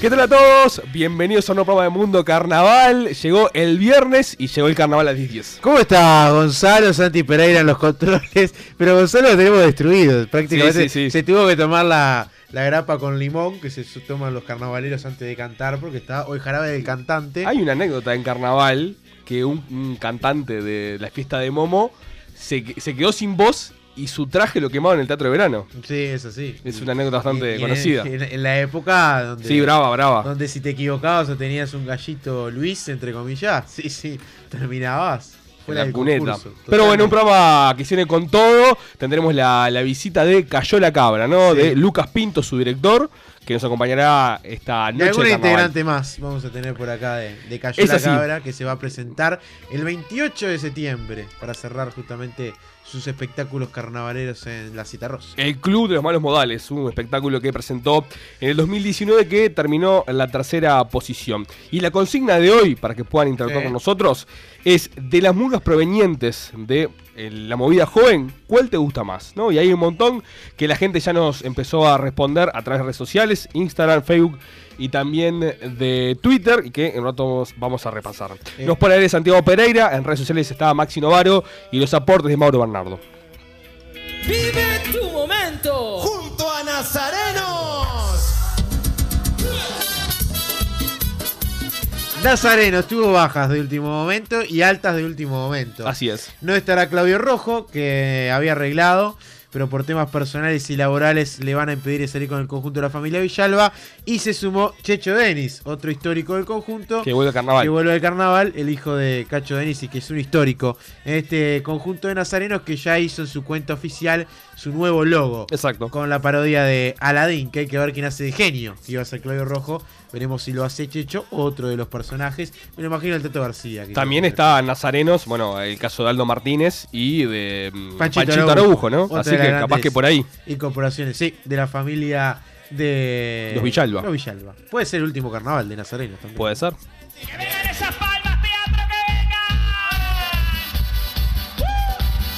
¿Qué tal a todos? Bienvenidos a un nuevo programa de Mundo Carnaval. Llegó el viernes y llegó el carnaval a las 10. ¿Cómo está Gonzalo Santi Pereira en los controles? Pero Gonzalo lo tenemos destruido. Prácticamente Sí, sí, sí. se tuvo que tomar la, la grapa con limón que se toman los carnavaleros antes de cantar porque está hoy jarabe del cantante. Hay una anécdota en carnaval que un, un cantante de la fiesta de Momo se, se quedó sin voz y su traje lo quemaron en el teatro de verano. Sí, es así. Es una anécdota bastante conocida. En, en la época donde, Sí, brava, brava. donde si te equivocabas o tenías un gallito Luis, entre comillas, sí, sí, terminabas. Fuera la del cuneta. concurso. Pero bueno, un programa que viene con todo. Tendremos la, la visita de Cayó la Cabra, ¿no? Sí. De Lucas Pinto, su director, que nos acompañará esta Y noche. de carnaval. integrante más vamos a tener por acá de, de Cayó la. Cabra que se va a presentar el 28 de septiembre para cerrar justamente sus espectáculos carnavaleros en la Cita Rosa. El Club de los Malos Modales, un espectáculo que presentó en el 2019 que terminó en la tercera posición. Y la consigna de hoy, para que puedan interactuar Sí. con nosotros, es de las murgas provenientes de la movida joven, ¿cuál te gusta más? ¿No? Y hay un montón que la gente ya nos empezó a responder a través de redes sociales, Instagram, Facebook y también de Twitter, y que en un rato vamos- a repasar. Eh. Nos pone de Santiago Pereira, en redes sociales está Maxi Novaro y los aportes de Mauro Bernardo. Vive tu momento. junto a Nazarenos. Nazareno tuvo bajas de último momento y altas de último momento. Así es. No estará Claudio Rojo, que había arreglado, pero por temas personales y laborales le van a impedir salir con el conjunto de la familia Villalba. Y se sumó Checho Denis, otro histórico del conjunto. Que vuelve al carnaval. Que vuelve al carnaval, el hijo de Cacho Denis y que es un histórico en este conjunto de nazarenos que ya hizo en su cuenta oficial su nuevo logo. Exacto. Con la parodia de Aladdin, que hay que ver quién hace de genio. Que iba a ser Claudio Rojo. Veremos si lo hace Checho, otro de los personajes. Me lo imagino el Tato García. que También está Nazarenos, bueno, el caso de Aldo Martínez y de mm, Panchito Panchito, Araujo, ¿no? otra Así que capaz que por ahí. Incorporaciones, sí, de la familia de. Los Villalba. Los Villalba. Puede ser el último carnaval de Nazareno también. Puede ser. Que vengan esas palmas, teatro, que vengan.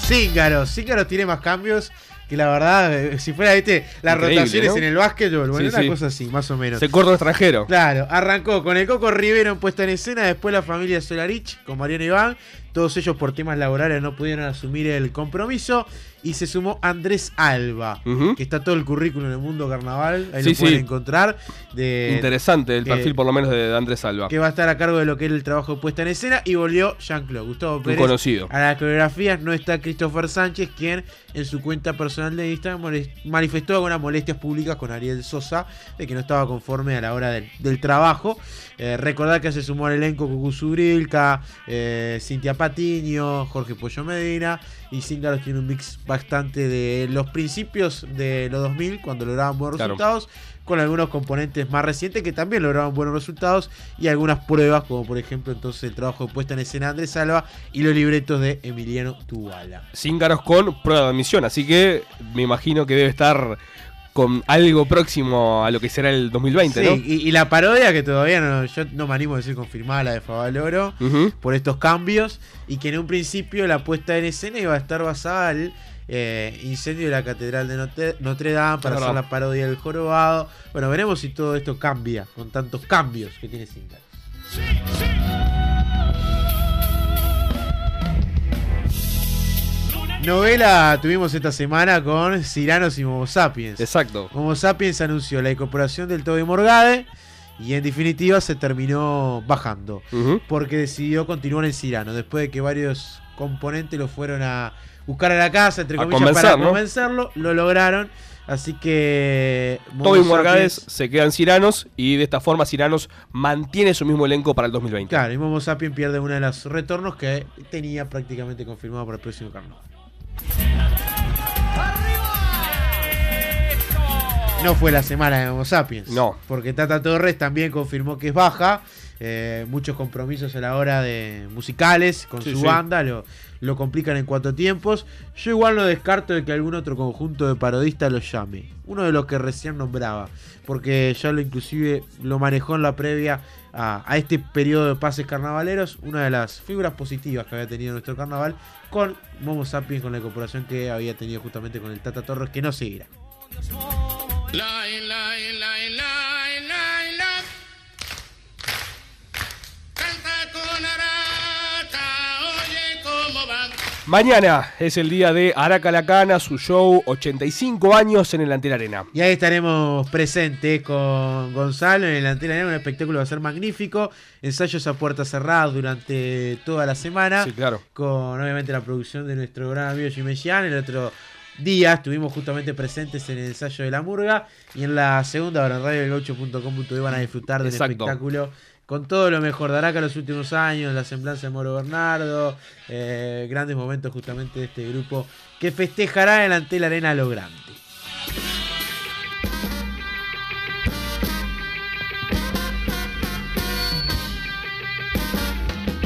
Cíngaros. Cíngaros tiene más cambios que la verdad, eh, si fuera, viste, las Increíble, rotaciones ¿no? en el básquetbol. Bueno, Sí, una sí. cosa así, más o menos. Se corta un extranjero. Claro, arrancó con el Coco Rivero en puesta en escena, después la familia Solarich con Mariano Iván, todos ellos por temas laborales no pudieron asumir el compromiso y se sumó Andrés Alba, que está todo el currículum en el mundo carnaval, ahí Sí, lo pueden sí. encontrar, de, Interesante el eh, perfil, por lo menos, de, Andrés Salva. que va a estar a cargo de lo que era el trabajo de puesta en escena y volvió Jean-Claude Gustavo Un Pérez. conocido. A las coreografías no está Christopher Sánchez, quien en su cuenta personal de Instagram manifestó algunas molestias públicas con Ariel Sosa, de que no estaba conforme a la hora del, del trabajo. Eh, recordar que se sumó al elenco Cucu Subrilca, eh, Cintia Patiño, Jorge Pollo Medina, y Cíngaros tiene un mix bastante de los principios de los 2000, cuando lograban buenos Claro. resultados, con algunos componentes más recientes que también lograban buenos resultados y algunas pruebas, como por ejemplo entonces el trabajo de puesta en escena de Andrés Salva y los libretos de Emiliano Tubala. Cíngaros con prueba de admisión, así que me imagino que debe estar con algo próximo a lo que será el 2020, Sí, ¿no? y, y la parodia que todavía no, yo no me animo a decir confirmada, la de Favaloro, por estos cambios, y que en un principio la puesta en escena iba a estar basada al eh, incendio de la Catedral de Notre, Notre Dame para hacer la parodia del jorobado. Bueno, veremos si todo esto cambia con tantos cambios que tiene Cinta. Novela tuvimos esta semana con Ciranos y Momo Sapiens. Exacto. Homo Sapiens anunció la incorporación del Toby Morgade y en definitiva se terminó bajando porque decidió continuar en Cirano después de que varios componentes lo fueron a buscar a la casa, entre comillas, convencer, para ¿no? convencerlo, lo lograron. Así que Toby Morgades se quedan Ciranos y de esta forma Ciranos mantiene su mismo elenco para el 2020. Claro, y Momo Sapiens pierde uno de los retornos que tenía prácticamente confirmado para el próximo carnaval. No fue la semana de Homo Sapiens. No. Porque Tata Torres también confirmó que es baja. eh, muchos compromisos a la hora de musicales con Sí, su sí. banda, lo, lo complican en cuatro tiempos. Yo igual no descarto de que algún otro conjunto de parodistas lo llame. Uno de los que recién nombraba, porque ya lo inclusive lo manejó en la previa a, a este periodo de pases carnavaleros, una de las figuras positivas que había tenido nuestro carnaval con Momo Sapiens, con la incorporación que había tenido justamente con el Tata Torres, que no seguirá. Mañana es el día de Araca Lacana, su show 85 años en el Antel Arena. Y ahí estaremos presentes con Gonzalo en el Antena Arena. Un espectáculo va a ser magnífico. Ensayos a puerta cerrada durante toda la semana. Sí, claro. Con obviamente la producción de nuestro gran amigo Gian. El otro día estuvimos justamente presentes en el ensayo de la murga. Y en la segunda hora en radio van a disfrutar del Exacto. espectáculo. Con todo lo mejor de Araca los últimos años, la semblanza de Moro Bernardo, eh, grandes momentos justamente de este grupo que festejará en el Antel Arena lo grande.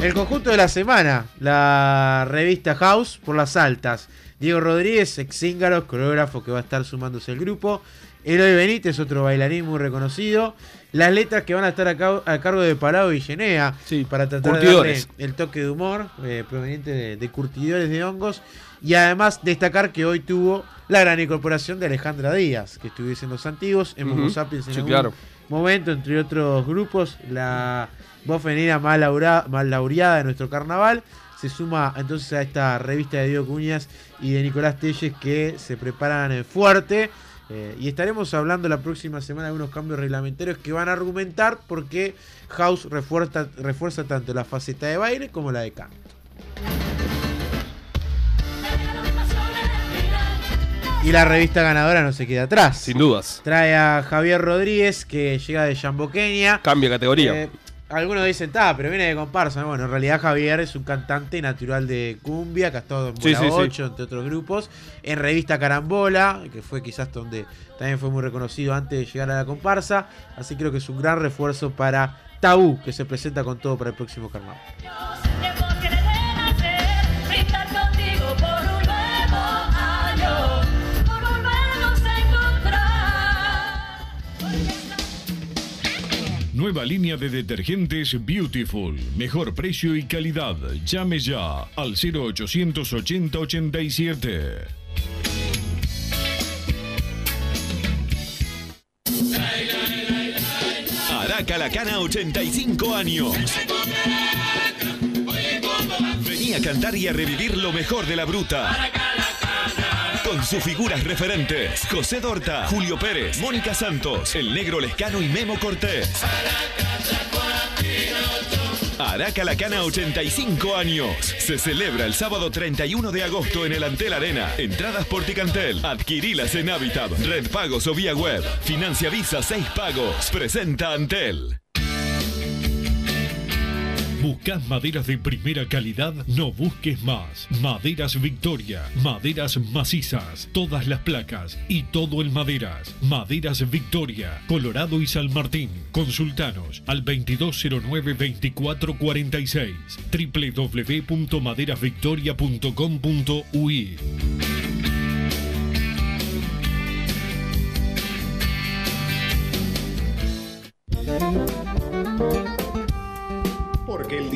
El conjunto de la semana, la revista House por las altas. Diego Rodríguez, ex Zíngaros, coreógrafo que va a estar sumándose al grupo. Eloy Benítez, otro bailarín muy reconocido. Las letras que van a estar a, cabo- a cargo de Parado y Genea Sí, para tratar curtidores. de darle el toque de humor eh, proveniente de, de curtidores de hongos. Y además destacar que hoy tuvo la gran incorporación de Alejandra Díaz, que estuviese en los antiguos, en Ujú. Sapiens en Sí, algún claro. momento, entre otros grupos, la voz femenina más, laura- más laureada de nuestro carnaval. Se suma entonces a esta revista de Diego Cuñas y de Nicolás Telles que se preparan eh, fuerte. Eh, y estaremos hablando la próxima semana de algunos cambios reglamentarios que van a argumentar porque House refuerza, refuerza tanto la faceta de baile como la de canto. Y la revista ganadora no se queda atrás. Sin dudas. Trae a Javier Rodríguez, que llega de Jamboqueña. Cambia categoría. Eh, algunos dicen, ta, pero viene de comparsa. Bueno, en realidad Javier es un cantante natural de cumbia, que ha estado en Bola sí, sí. 8, entre otros grupos. En revista Carambola, que fue quizás donde también fue muy reconocido antes de llegar a la comparsa. Así creo que es un gran refuerzo para Tabú, que se presenta con todo para el próximo carnaval. Nueva línea de detergentes Beautiful. Mejor precio y calidad. Llame ya al 0880 87. Araca la Cana 85 años. Vení a cantar y a revivir lo mejor de la bruta. Con sus figuras referentes, José Dorta, Julio Pérez, Mónica Santos, El Negro Lescano y Memo Cortés. Araca la Cana 85 años. Se celebra el sábado 31 de agosto en el Antel Arena. Entradas por Ticantel. Adquirilas en Habitat, Red Pagos o vía web. Financia Visa 6 pagos. Presenta Antel. ¿Buscas maderas de primera calidad? No busques más. Maderas Victoria. Maderas macizas. Todas las placas y todo en maderas. Maderas Victoria. Colorado y San Martín. Consultanos al 2209-2446. www.maderasvictoria.com.ui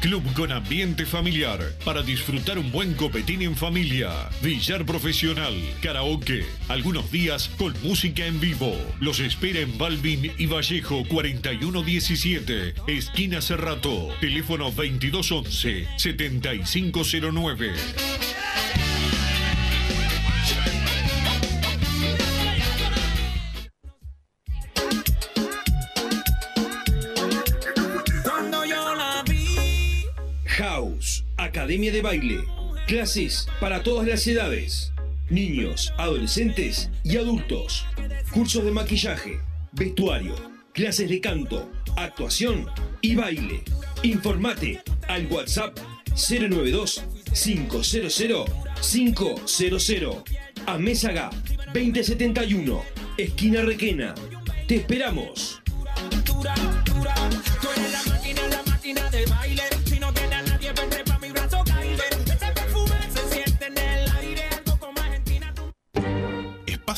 Club con ambiente familiar para disfrutar un buen copetín en familia. Billar profesional, karaoke, algunos días con música en vivo. Los espera en Balvin y Vallejo 4117, esquina Cerrato. Teléfono 2211 7509. Academia de Baile. Clases para todas las edades. Niños, adolescentes y adultos. Cursos de maquillaje, vestuario, clases de canto, actuación y baile. Informate al WhatsApp 092 500 500 a Mésaga 2071, esquina Requena. Te esperamos. La máquina, la máquina de baile.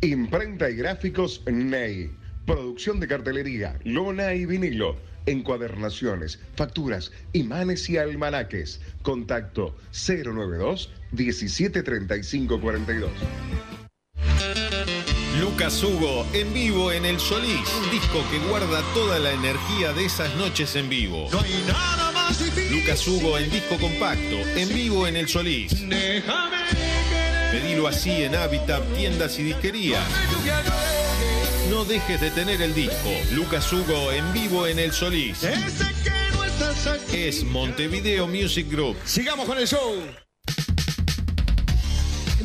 Imprenta y gráficos Ney. Producción de cartelería, lona y vinilo. Encuadernaciones, facturas, imanes y almanaques. Contacto 092 1735 42. Lucas Hugo en vivo en El Solís, un disco que guarda toda la energía de esas noches en vivo. Lucas Hugo en disco compacto, en vivo en El Solís. Pedilo así en Habitat, tiendas y disquerías. No dejes de tener el disco. Lucas Hugo en vivo en El Solís. Es Montevideo Music Group. Sigamos con el show.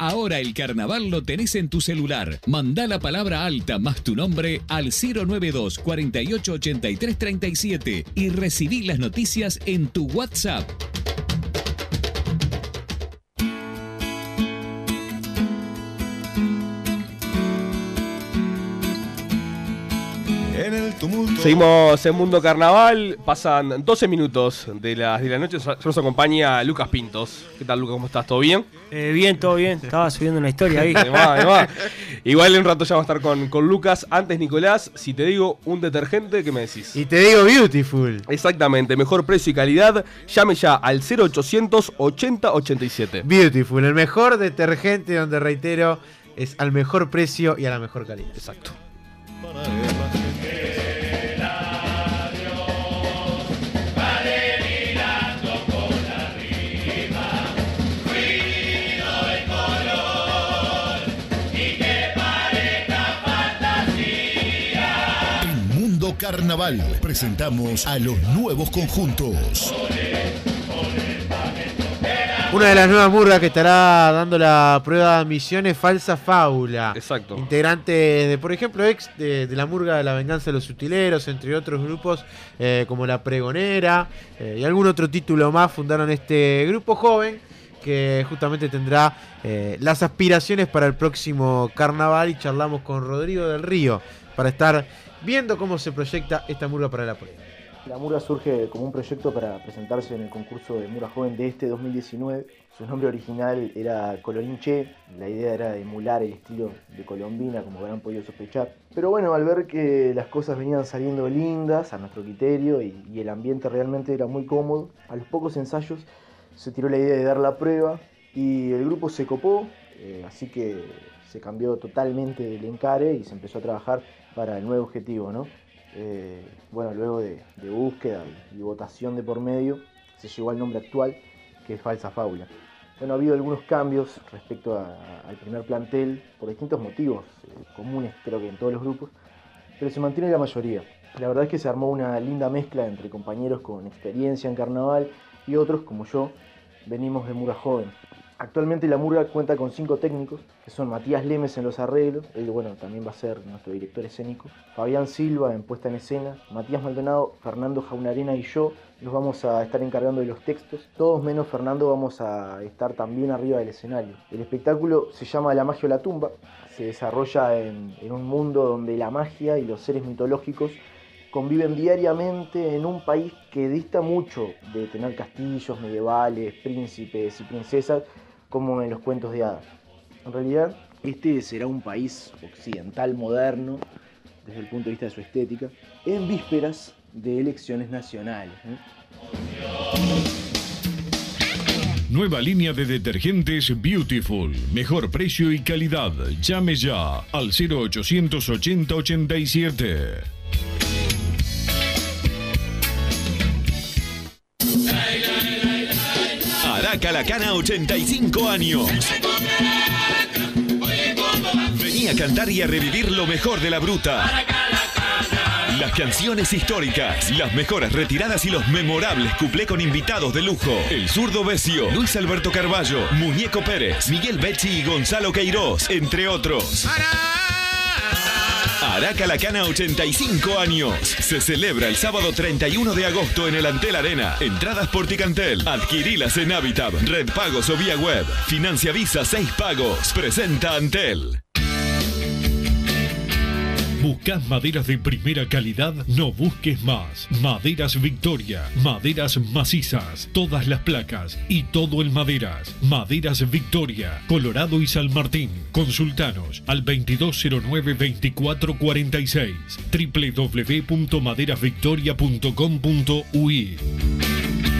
Ahora el carnaval lo tenés en tu celular. Mandá la palabra alta más tu nombre al 092 48 83 37 y recibí las noticias en tu WhatsApp. El tumulto. Seguimos en Mundo Carnaval, pasan 12 minutos de las de la noche, nos acompaña Lucas Pintos. ¿Qué tal Lucas? ¿Cómo estás? ¿Todo bien? Eh, bien, todo bien. Estaba subiendo una historia ahí. Va, ahí va. Igual en un rato ya vamos a estar con, con Lucas. Antes, Nicolás, si te digo un detergente, ¿qué me decís? Y te digo Beautiful. Exactamente, mejor precio y calidad. Llame ya al 0800 80 87. Beautiful, el mejor detergente donde reitero es al mejor precio y a la mejor calidad. Exacto. Carnaval presentamos a los nuevos conjuntos. Una de las nuevas murgas que estará dando la prueba de admisión es Falsa Fábula. Exacto. Integrante de, por ejemplo, ex de, de la murga de la venganza de los sutileros, entre otros grupos eh, como La Pregonera eh, y algún otro título más, fundaron este grupo joven que justamente tendrá eh, las aspiraciones para el próximo carnaval y charlamos con Rodrigo del Río para estar viendo cómo se proyecta esta murga para la prueba. La Murga surge como un proyecto para presentarse en el concurso de Murga Joven de este 2019. Su nombre original era Colorín Che, la idea era emular el estilo de Colombina, como habrán podido sospechar. Pero bueno, al ver que las cosas venían saliendo lindas a nuestro criterio y, y el ambiente realmente era muy cómodo, a los pocos ensayos se tiró la idea de dar la prueba y el grupo se copó, eh, así que se cambió totalmente el encare y se empezó a trabajar para el nuevo objetivo, ¿no? Eh, bueno, luego de, búsqueda y, votación de por medio, se llegó al nombre actual, que es Falsa Fábula. Bueno, ha habido algunos cambios respecto al primer plantel por distintos motivos, eh, comunes creo que en todos los grupos, pero se mantiene la mayoría. La verdad es que se armó una linda mezcla entre compañeros con experiencia en carnaval y otros, como yo, venimos de Mura Joven. Actualmente la murga cuenta con cinco técnicos, que son Matías Lemes en los arreglos, él bueno, también va a ser nuestro director escénico, Fabián Silva en puesta en escena, Matías Maldonado, Fernando Jaunarena y yo nos vamos a estar encargando de los textos. Todos menos Fernando vamos a estar también arriba del escenario. El espectáculo se llama La magia o la tumba, se desarrolla en, en un mundo donde la magia y los seres mitológicos conviven diariamente en un país que dista mucho de tener castillos medievales, príncipes y princesas como en los cuentos de hadas. En realidad, este será un país occidental moderno desde el punto de vista de su estética, en vísperas de elecciones nacionales. Nueva línea de detergentes Beautiful. Mejor precio y calidad. Llame ya al 0880 87. Araca la Cana 85 años. Vení a cantar y a revivir lo mejor de la bruta. Las canciones históricas, las mejores retiradas y los memorables cuplé con invitados de lujo. El zurdo Besio, Luis Alberto Carballo, Muñeco Pérez, Miguel Becci y Gonzalo Queiroz, entre otros. Araca la Cana 85 años. Se celebra el sábado 31 de agosto en el Antel Arena. Entradas por Ticantel. Adquirilas en Habitab, Red Pagos o vía web. Financia Visa 6 pagos. Presenta Antel. ¿Buscas maderas de primera calidad? No busques más. Maderas Victoria. Maderas macizas. Todas las placas y todo el maderas. Maderas Victoria. Colorado y San Martín. Consultanos al 2209-2446. www.maderasvictoria.com.ui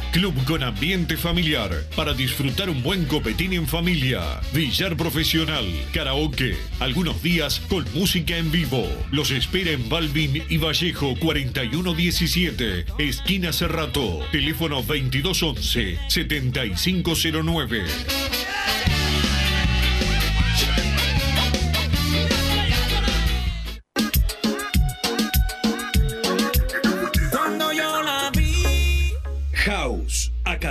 Club con ambiente familiar para disfrutar un buen copetín en familia. Billar profesional, karaoke, algunos días con música en vivo. Los espera en Balvin y Vallejo 4117, esquina Cerrato. Teléfono 2211 7509.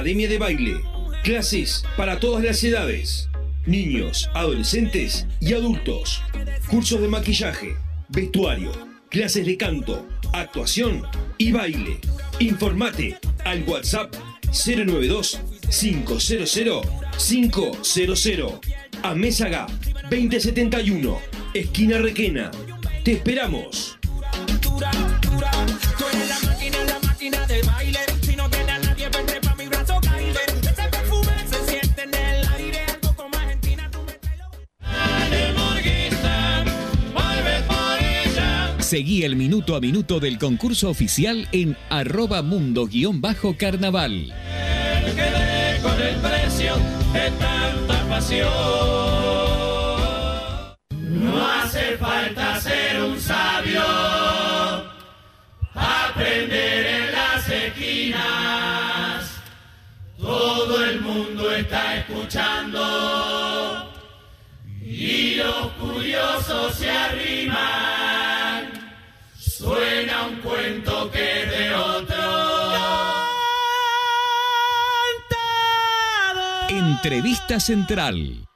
Academia de Baile. Clases para todas las edades. Niños, adolescentes y adultos. Cursos de maquillaje, vestuario, clases de canto, actuación y baile. Informate al WhatsApp 092 500 500 a Mésaga 2071, esquina Requena. Te esperamos. Seguí el minuto a minuto del concurso oficial en arroba mundo-carnaval. con el precio de tanta pasión. No hace falta ser un sabio, aprender en las esquinas. Todo el mundo está escuchando y los curiosos se arriman. Entrevista Central.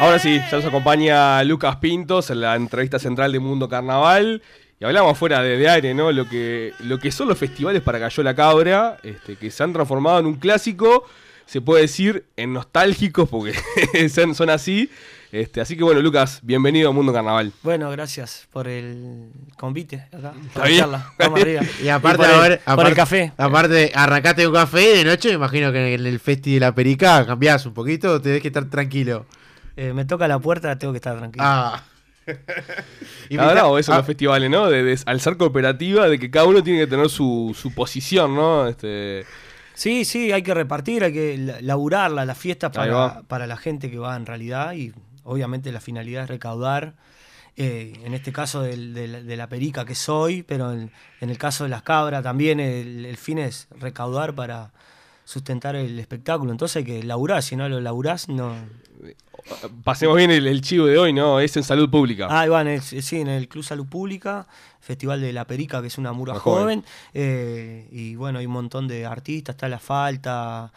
Ahora sí, ya nos acompaña Lucas Pintos en la entrevista central de Mundo Carnaval. Y hablamos fuera de, aire, ¿no? Lo que, lo que son los festivales para Cayó la Cabra, este, que se han transformado en un clásico, se puede decir, en nostálgicos, porque son así. Este, así que bueno, Lucas, bienvenido a Mundo Carnaval. Bueno, gracias por el convite acá. Está por la bien. charla. Vamos arriba. Y aparte, por, el, ver, por aparte- el café. Aparte, arrancaste un café y de noche, me imagino que en el festi de la perica cambiás un poquito, tenés que estar tranquilo. Eh, me toca la puerta, tengo que estar tranquilo. Ah. Y eso en ah, los festivales, ¿no? De, de- al ser cooperativa, de que cada uno tiene que tener su, su posición, ¿no? Este, Sí, sí, hay que repartir, hay que la- laburarla, la fiesta Ahí para, para la gente que va en realidad y obviamente la finalidad es recaudar, eh, en este caso del- de, la, de la perica que soy, pero en, en el caso de las cabras también el, el fin es recaudar para sustentar el espectáculo, entonces hay que laburar, si no lo laburás no... pasemos bien el, el chivo de hoy, ¿no? Es en salud pública. Ah, Iván, el- sí, en el Club Salud Pública, Festival de la Perica, que es una joven. joven. eh, y bueno, hay un montón de artistas, está La Falta,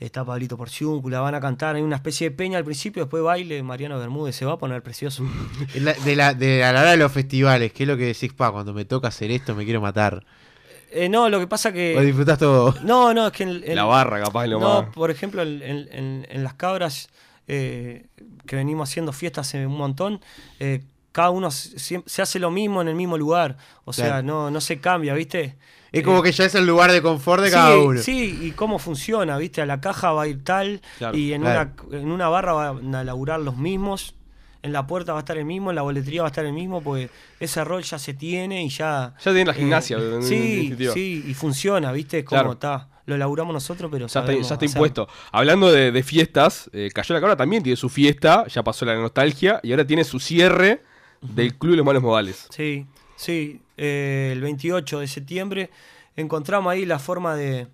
está Pablito Porciúncula, van a cantar, hay una especie de peña al principio, después baile, Mariano Bermúdez se va a poner precioso. la- de, la, de a la hora de los festivales, ¿qué es lo que decís, pa? Cuando me toca hacer esto, me quiero matar. Eh, no, lo que pasa que... ¿O disfrutás todo? No, no, es que... en- en- La barra, capaz, lo No, más. por ejemplo, en, en- en- en las cabras, eh, que venimos haciendo fiestas hace un montón, eh, cada uno se, se hace lo mismo en el mismo lugar. O sea, Claro. no, no se cambia, ¿viste? Es como Eh, que ya es el lugar de confort de sí, cada uno. Sí, y cómo funciona, ¿viste? A la caja va a ir tal, Claro, y en, claro. una, en una barra van a laburar los mismos, en la puerta va a estar el mismo, en la boletería va a estar el mismo, porque ese rol ya se tiene y ya... Ya tiene la gimnasia, en- en sí, sí, y funciona, ¿viste? Cómo Claro. está. Lo laburamos nosotros, pero Ya está, ya está impuesto. Hablando de, de fiestas, eh, Cayó la Cabra también tiene su fiesta, ya pasó la nostalgia, y ahora tiene su cierre del Club de los Malos Modales. Sí, sí. eh, el 28 de septiembre encontramos ahí la forma de,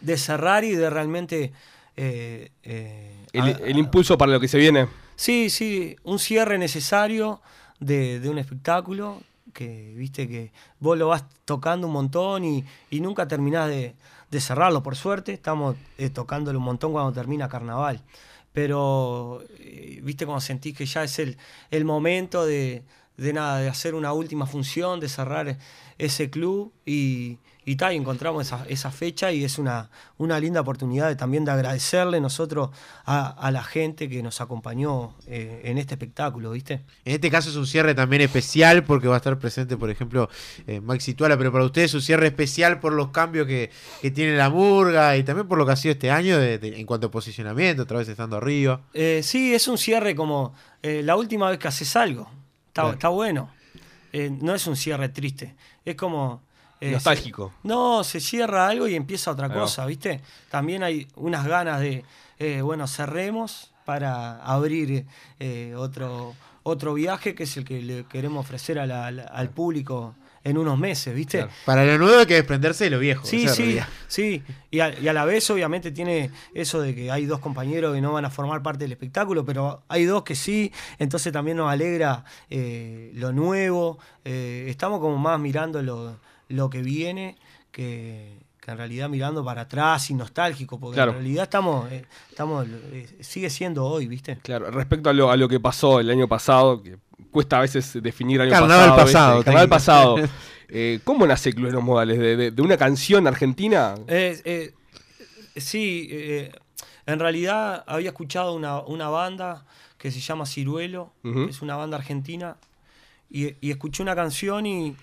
de cerrar y de realmente... eh, eh, El, a- el impulso para lo que se viene. Sí, sí, un cierre necesario de, de un espectáculo que, viste, que vos lo vas tocando un montón y, y nunca terminás de, de cerrarlo, por suerte. Estamos eh, tocándolo un montón cuando termina carnaval. Pero, viste, cuando sentís que ya es el, el momento de, de nada, de hacer una última función, de cerrar ese club y, y tal, y encontramos esa, esa fecha y es una, una linda oportunidad de, también de agradecerle nosotros a, a la gente que nos acompañó eh, en este espectáculo, ¿viste? En este caso es un cierre también especial porque va a estar presente, por ejemplo, eh, Maxi Tuala, pero para ustedes es un cierre especial por los cambios que, que tiene la murga y también por lo que ha sido este año de- de- en cuanto a posicionamiento, otra vez estando arriba. Eh, sí, es un cierre como eh, la última vez que haces algo. Está, Claro. está bueno. Eh, no es un cierre triste. Es como. eh, Nostálgico. se- no, se cierra algo y empieza otra cosa, ¿viste? También hay unas ganas de. eh, bueno, cerremos para abrir otro, otro viaje que es el que le queremos ofrecer a la- al- al público en unos meses, ¿viste? Para lo nuevo hay que desprenderse de lo viejo. Sí, sí, realidad. sí. Y a, y a la vez, obviamente, tiene eso de que hay dos compañeros que no van a formar parte del espectáculo, pero hay dos que sí. Entonces también nos alegra eh, lo nuevo. Eh, estamos como más mirando lo, lo que viene que, que en realidad mirando para atrás y nostálgico, porque Claro. en realidad estamos, eh, estamos eh, sigue siendo hoy, ¿viste? Claro, respecto a lo, a lo que pasó el año pasado, que cuesta a veces definir año Carnaval pasado. pasado, pasado. Eh, ¿Cómo nace Club de los Modales? ¿De, de- de una canción argentina? Eh, eh, sí, eh, en realidad había escuchado una, una banda que se llama Ciruelo, que es una banda argentina, y, y escuché una canción y,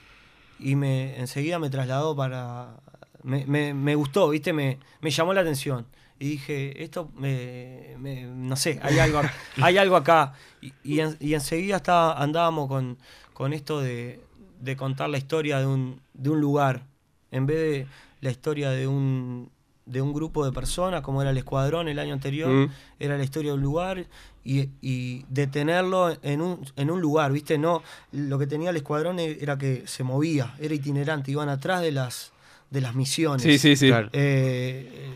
y me enseguida me trasladó para... Me, me- me gustó, ¿viste? Me, me llamó la atención. Y dije, esto, me, me- no sé, hay algo, hay algo acá. Y, y, en- y enseguida estaba, andábamos con, con esto de, de contar la historia de un, de un lugar, en vez de la historia de un, de un grupo de personas, como era el Escuadrón el año anterior, Mm. era la historia de un lugar y, y detenerlo en un, en un lugar, ¿viste? No, lo que tenía el Escuadrón e- era que se movía, era itinerante, iban atrás de las de las misiones. Sí, sí, sí. Claro. Eh,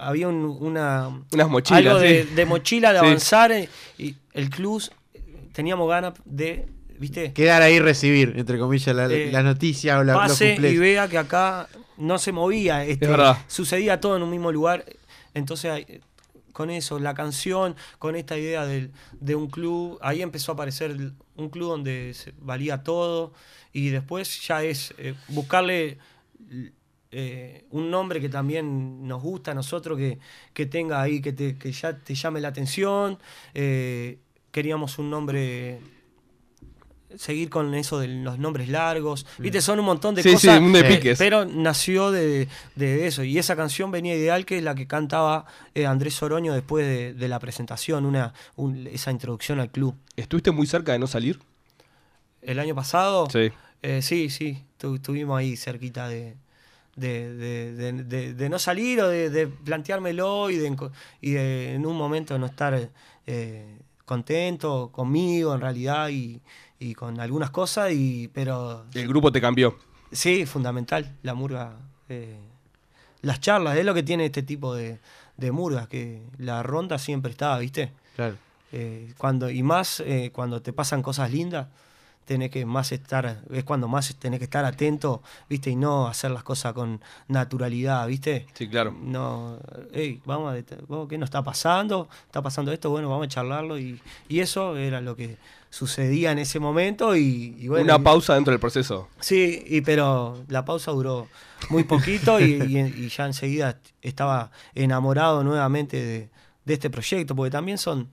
había un- una... Unas mochilas, Algo de, sí. de mochila, de Sí. avanzar, eh, y el club, teníamos ganas de, ¿viste? Quedar ahí y recibir, entre comillas, la, Eh, la noticia o la, pase cumpleaños. y vea que acá no se movía, este, Es verdad. sucedía todo en un mismo lugar. Entonces, con eso, la canción, con esta idea de un club, ahí empezó a aparecer un club donde se- valía todo y después ya es eh, buscarle eh, un nombre que también nos gusta a nosotros, que, que tenga ahí, que, te, que ya te llame la atención. Eh, queríamos un nombre seguir con eso de los nombres largos. Viste, son un montón de Sí, sí, cosas. un eh, pero nació de, de eso. Y esa canción venía ideal, que es la que cantaba eh, Andrés Soroño después de, de la presentación, una, un- esa introducción al club. ¿Estuviste muy cerca de no salir? El año pasado. Sí. Eh, sí, sí, tu- estuvimos ahí cerquita de, de, de- de- de- no salir o de, planteármelo y de, y en un momento no estar eh, contento conmigo en realidad y, y con algunas cosas, y, pero El grupo te cambió. sí, fundamental, la murga. eh, las charlas, es lo que tiene este tipo de, de murgas, que la ronda siempre está, ¿viste? Claro. Eh, cuando, y más cuando te pasan cosas lindas, tenés que más estar, es cuando más tenés que estar atento, ¿viste? Y no hacer las cosas con naturalidad, ¿viste? Sí, claro. No, hey, vamos a, ¿qué nos está pasando? ¿Está pasando esto? Bueno, vamos a charlarlo. Y, y eso era lo que sucedía en ese momento. Y, y bueno, Una y- pausa dentro del proceso. Sí, y, pero la pausa duró muy poquito y ya enseguida estaba enamorado nuevamente de, de este proyecto, porque también son...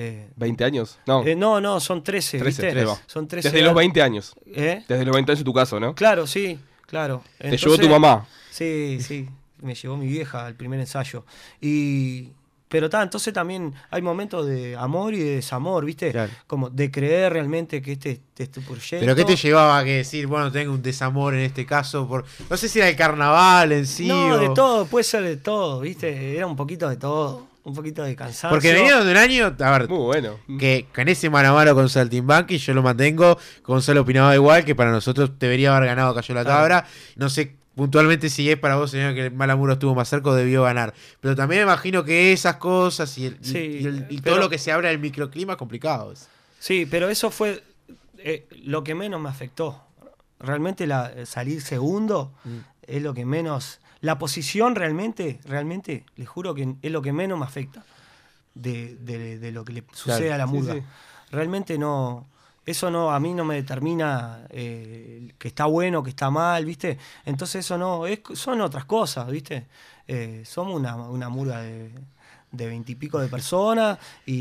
eh, ¿20 años? No. eh, no, no, son 13, 13, ¿viste? ahí va. Son 13 Desde los 20 años. ¿Eh? Desde los 20 años en tu caso, ¿no? Claro, sí, claro. Te llevó tu mamá. Sí, sí, me llevó mi vieja al primer ensayo. Y pero está, entonces también hay momentos de amor y de desamor, ¿viste? Como de creer realmente que este, este proyecto Pero ¿qué te llevaba a que decir, bueno, tengo un desamor en este caso? por No sé si era el carnaval en sí. No, o- de todo, puede ser de todo, ¿viste? Era un poquito de todo, un poquito de cansancio. Porque veníamos de un año, a ver, Muy bueno. que con ese mano a mano con Saltimbanqui yo lo mantengo, Gonzalo opinaba igual, que para nosotros debería haber ganado Cayó la. Cabra. No sé puntualmente si es para vos, señor, que el Malamuro estuvo más cerca o debió ganar. Pero también me imagino que esas cosas y, el- y- Sí, y el- y pero- todo lo que se habla del microclima es complicado. Sí, pero eso fue eh, lo que menos me afectó. Realmente la, salir segundo Mm. Es lo que menos... La posición realmente, realmente, les juro que es lo que menos me afecta de, de- de lo que le sucede Claro, a la sí, sí. Realmente no... Eso no, a mí no me determina eh, que está bueno, que está mal, ¿viste? Entonces eso no, es, son otras cosas, ¿viste? Eh, somos una, una murga de de veintipico de personas y,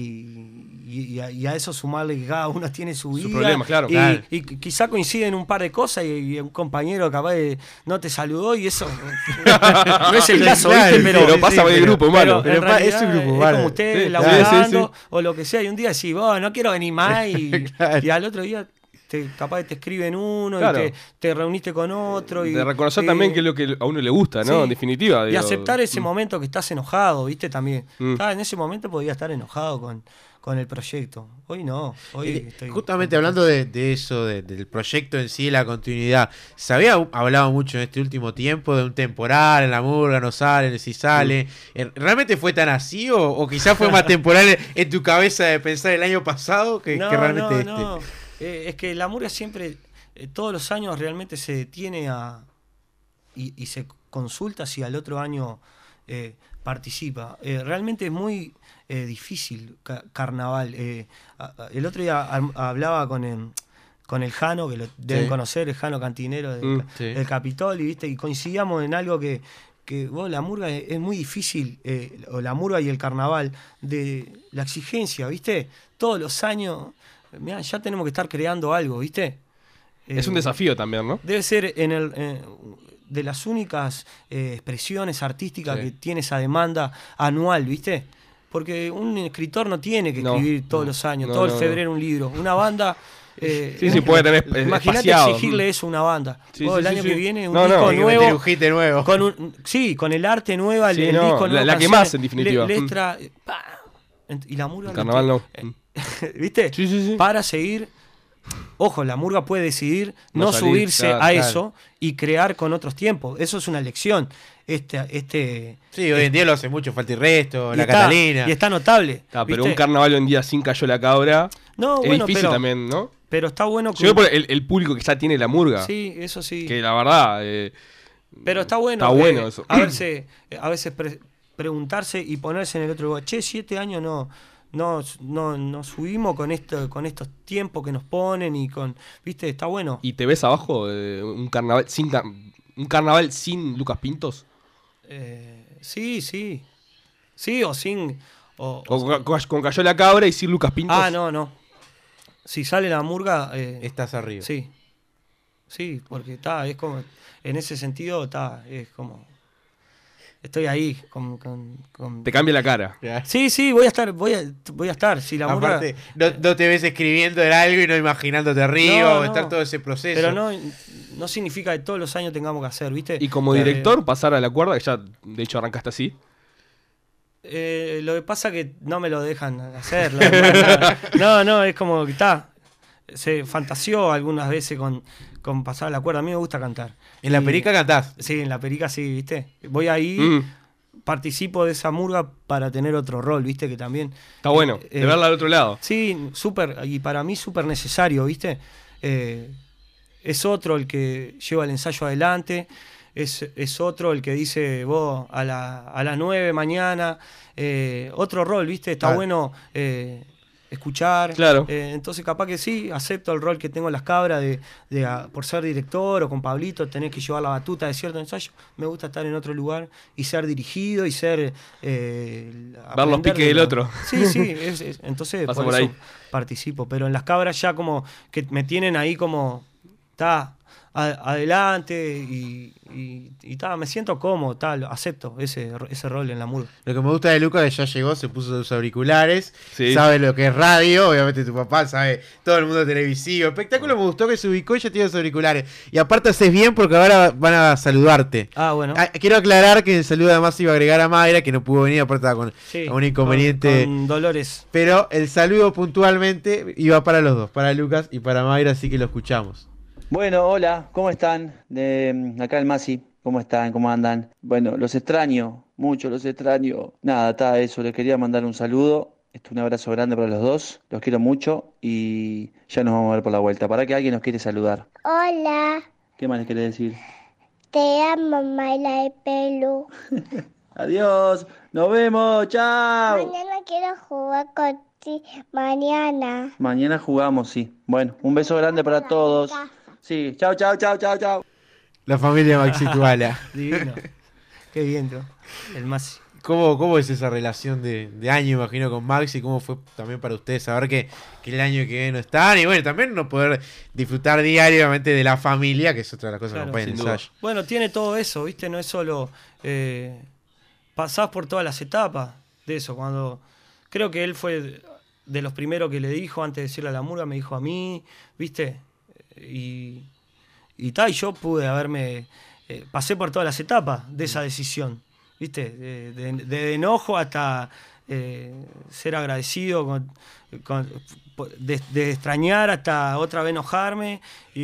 y- y a, y a eso sumarle que cada uno tiene su vida. problema, claro. Y, Claro. y quizá coinciden un par de cosas y, y un compañero capaz de no te saludó y eso no es el caso, Claro, ¿viste? Pero, pero pasa por el grupo humano. pero Pero es un grupo es humano. como usted Sí, laburando sí, sí, o lo que sea y un día decís, "Oh, no quiero venir más y al otro día te, capaz te escriben uno Claro. y te, te reuniste con otro. Y, De reconocer eh, también que es lo que a uno le gusta, ¿no? Sí. En definitiva. Y aceptar ese mm. momento que estás enojado, ¿viste? También. Mm. Estaba- en ese momento podía estar enojado con, con el proyecto. Hoy no. Hoy Eh, estoy. Justamente hablando de, de eso, de- del proyecto en sí, la continuidad, se había hablado mucho en este último tiempo de un temporal en la murga, no sale, si sale. Eh, ¿Realmente fue tan así o, o quizás fue más temporal en- en tu cabeza de pensar el año pasado que, no, que realmente no, este? no. Eh, es que la murga siempre, eh, todos los años realmente se detiene a. y, y se consulta si al otro año eh, participa. Realmente es muy difícil ca- carnaval. El otro día ha- hablaba con el, con el Jano, que lo deben Sí. conocer, el Jano Cantinero del, Mm, ca- sí. del Capitol, y, ¿viste? y coincidíamos en algo que, que vos, la murga es, es muy difícil, eh, o la murga y el carnaval, de la exigencia, ¿viste? Todos los años, mirá, ya tenemos que estar creando algo, ¿viste? Es un Eh, desafío también, ¿no? Debe ser en el, eh, de las únicas eh, expresiones artísticas Sí. que tiene esa demanda anual, ¿viste? Porque un escritor no tiene que No, escribir todos no, los años, no, todo el febrero un libro. Una banda. Sí, sí, puede tener Imagínate exigirle eso a una banda. Sí, el año que viene un disco nuevo. un nuevo. Con un, sí, con el arte nuevo, el, disco la- nuevo, la que más, en definitiva. le- Mm. letra, y la murga El no carnaval te- no. eh, ¿Viste? Para seguir. Ojo, la murga puede decidir No no, salir, subirse claro, a claro. eso y crear con otros tiempos. Eso es una lección. Este, este, Sí, hoy en día lo hace mucho, falta y resto, y la está- Catalina. Y está notable. Ah, pero ¿viste? un carnaval hoy en día sin cayó la cabra. No, es bueno, difícil pero- también, ¿no? Pero está bueno que. Yo veo por el, el público que ya tiene la murga. Sí, eso sí. Que la verdad. eh, Pero está bueno. Está bueno eh, eso. A veces, a veces pre- preguntarse y ponerse en el otro lugar. Che, siete años no, no, no, no subimos con esto, con estos tiempos que nos ponen y con. ¿Viste? Está bueno. ¿Y te ves abajo de un carnaval sin car- un carnaval sin Lucas Pintos? Eh, sí, sí. Sí, o sin. O, O con, con- con cayó la cabra y sin Lucas Pintos. Ah, no, no. Si sale la murga. eh, Estás arriba. Sí. Sí, porque está, es como. En ese sentido, está, es como. Estoy ahí con, con- con- Te cambia la cara. Sí, sí, voy a estar, voy a, voy a estar. Si la Aparte, no, no te ves escribiendo en algo y no imaginándote arriba No, o no. estar todo ese proceso. Pero no, no significa que todos los años tengamos que hacer, ¿viste? Y como Eh, director, pasar a la cuerda, que ya de hecho arrancaste así. Eh, lo que pasa que no me lo dejan hacer. no, no, es como que está. Se fantaseó algunas veces con, con pasar la cuerda. A mí me gusta cantar. ¿En la perica cantás? Sí, en la perica sí, ¿viste? Voy ahí, Mm. participo de esa murga para tener otro rol, ¿viste? Que también. Está bueno, de verla al otro lado. Sí, súper, y para mí súper necesario, ¿viste? Eh, es otro el que lleva el ensayo adelante, es, es otro el que dice, vos, a, la, a las 9 mañana, eh, otro rol, ¿viste? Está Claro. bueno eh, escuchar. Claro. Eh, entonces, capaz que sí, acepto el rol que tengo en las cabras de, de, ah, por ser director o con Pablito, tenés que llevar la batuta de cierto ensayo. Me gusta estar en otro lugar y ser dirigido y ser. eh, Ver los piques de del otro. Sí, sí, es- es- entonces Pasa por por eso ahí. participo. Pero en las cabras ya como que me tienen ahí como. Está adelante y, y, y ta, me siento cómodo, tal, acepto ese, ese rol en la murga. Lo que me gusta de Lucas es que ya llegó, se puso sus auriculares, Sí. sabe lo que es radio, obviamente tu papá sabe todo el mundo televisivo. Espectáculo me gustó que se ubicó y ya tiene los auriculares. Y aparte haces bien porque ahora van a saludarte. Ah, bueno. quiero aclarar que en el saludo además iba a agregar a Mayra, que no pudo venir, aparte estaba con Sí, un inconveniente. con- con Dolores. Pero el saludo puntualmente iba para los dos, para Lucas y para Mayra, así que lo escuchamos. Bueno, hola, ¿cómo están? De mm, acá el Masi, ¿cómo están? ¿Cómo andan? Bueno, los extraño, mucho los extraño. Nada, está eso, les quería mandar un saludo. Esto, un abrazo grande para los dos, los quiero mucho y ya nos vamos a ver por la vuelta. Para que alguien nos quiere saludar. Hola, ¿Qué más les quiere decir? te amo, Mayla de pelo. Adiós, nos vemos, chao. Mañana quiero jugar contigo. Mañana. Mañana jugamos, sí. Bueno, un beso grande para todos. Sí, chao, chao, chao, chao, chao. La familia Maxi Tuala. Divino. Qué bien, ¿no? El Masi. ¿Cómo, ¿Cómo es esa relación de, de año, imagino, con Maxi? ¿Cómo fue también para ustedes saber que, que el año que viene no están? Y bueno, también no poder disfrutar diariamente de la familia, que es otra de las cosas que Claro. Sin duda. ensayo. Bueno, tiene todo eso, ¿viste? No es solo. Eh, pasás por todas las etapas de eso. Cuando. Creo que él fue de los primeros que le dijo, antes de decirle a la murga, me dijo a mí, ¿viste? Y. Y tal, yo pude haberme. eh, pasé por todas las etapas de esa decisión, ¿viste? De, de- enojo hasta eh, ser agradecido, con, de, extrañar hasta otra vez enojarme y,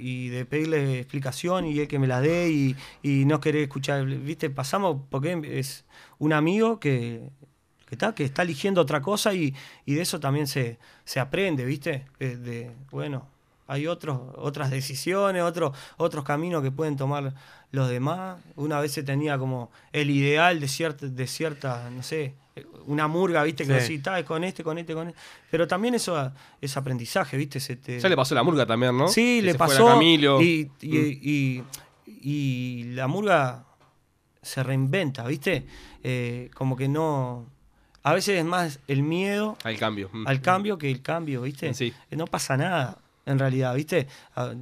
y de pedirle explicación y él que me la dé y, y no querer escuchar, ¿viste? Pasamos porque es un amigo que, que está, que está eligiendo otra cosa y, y de eso también se, se aprende, ¿viste? Eh, de, bueno, hay otros, otras decisiones, otros, otros caminos que pueden tomar los demás. Una vez se tenía como el ideal de cierta, de cierta, no sé, una murga, ¿viste? Que Sí. decís, "Ta, es con este, con este, con este. Pero también eso es aprendizaje, ¿viste? Se te- Ya le pasó la murga también, ¿no? Sí, Que le pasó. Y, y, Mm. y- y la murga se reinventa, ¿viste? Eh, como que no. A veces es más el miedo Al cambio. Mm. al cambio que el cambio, ¿viste? Sí. No pasa nada, en realidad, ¿viste? Ah,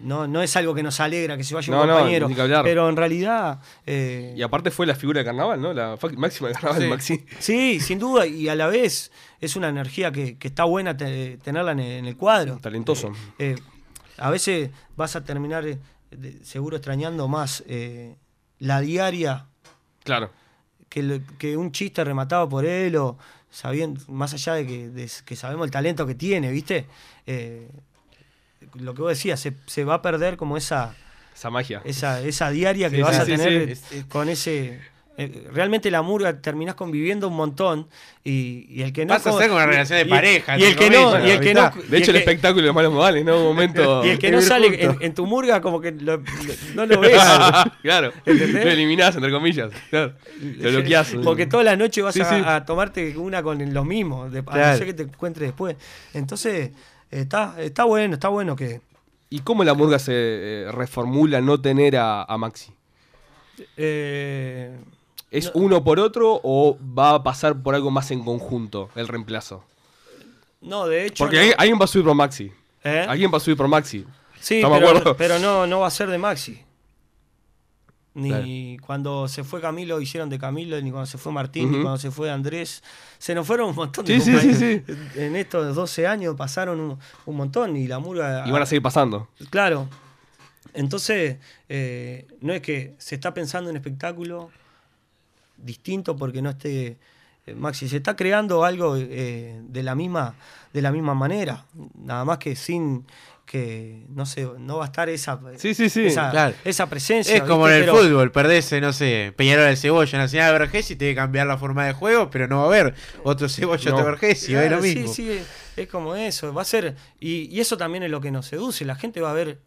No, no es algo que nos alegra que se vaya No, un no, compañero. ni que hablar. pero en realidad. eh, Y aparte fue la figura de carnaval, ¿no? La máxima de carnaval, Sí. Maxi. Sí, sin duda, y a la vez es una energía que, que está buena te- tenerla en el, en el cuadro. Talentoso. Eh, eh, a veces vas a terminar de- seguro extrañando más la diaria Claro. que, que un chiste rematado por él o sabiendo, más allá de que, de que sabemos el talento que tiene, ¿viste? Lo que vos decías, se, se va a perder como esa... Esa magia. Esa, esa diaria que Sí, vas sí, a sí, tener sí. con ese... eh, realmente la murga terminás conviviendo un montón y, y el que no... Vas a hacer como una relación de y- pareja, Y el que no... Y el que no De hecho, el, espectáculo de malos modales, ¿no? Un momento. y el que no sale en, tu murga como que lo- lo- no lo ves. claro. ¿Entendés? Lo eliminás, entre comillas. Claro. Lo bloqueás. Porque toda la noche vas Sí, a, sí. a tomarte una con los mismos, de, a Claro. no ser que te encuentres después. Entonces, está, está bueno, está bueno que... ¿Y cómo la murga se eh, reformula no tener a, a Maxi? eh, ¿Es uno por otro o va a pasar por algo más en conjunto el reemplazo? no, de hecho... Porque no. hay- alguien va a subir por Maxi. ¿Eh? Alguien va a subir por Maxi. Sí, ¿Estamos de pero, pero no, no va a ser de Maxi. Ni cuando se fue Camilo hicieron de Camilo, ni cuando se fue Martín, ni cuando se fue Andrés. Se nos fueron un montón de Sí, sí, compañeros. sí, En estos 12 años pasaron un, un montón y la murga... Y van a seguir pasando. Claro. Entonces, eh, no es que se está pensando en espectáculo distinto porque no esté eh, Maxi, se está creando algo eh, de la misma de la misma manera, nada más que sin que no sé, no va a estar esa Sí, sí, sí. esa, Claro. esa presencia. Es como ¿viste? en el Pero- fútbol, perdés, eh, no sé, Peñarol del Cebolla, Nacional de Vergés y te que cambiar la forma de juego, pero no va a haber otro Cebolla, No. otro Vergés y es Claro, lo sí, mismo. sí, es como eso, va a ser y, y eso también es lo que nos seduce, la gente va a ver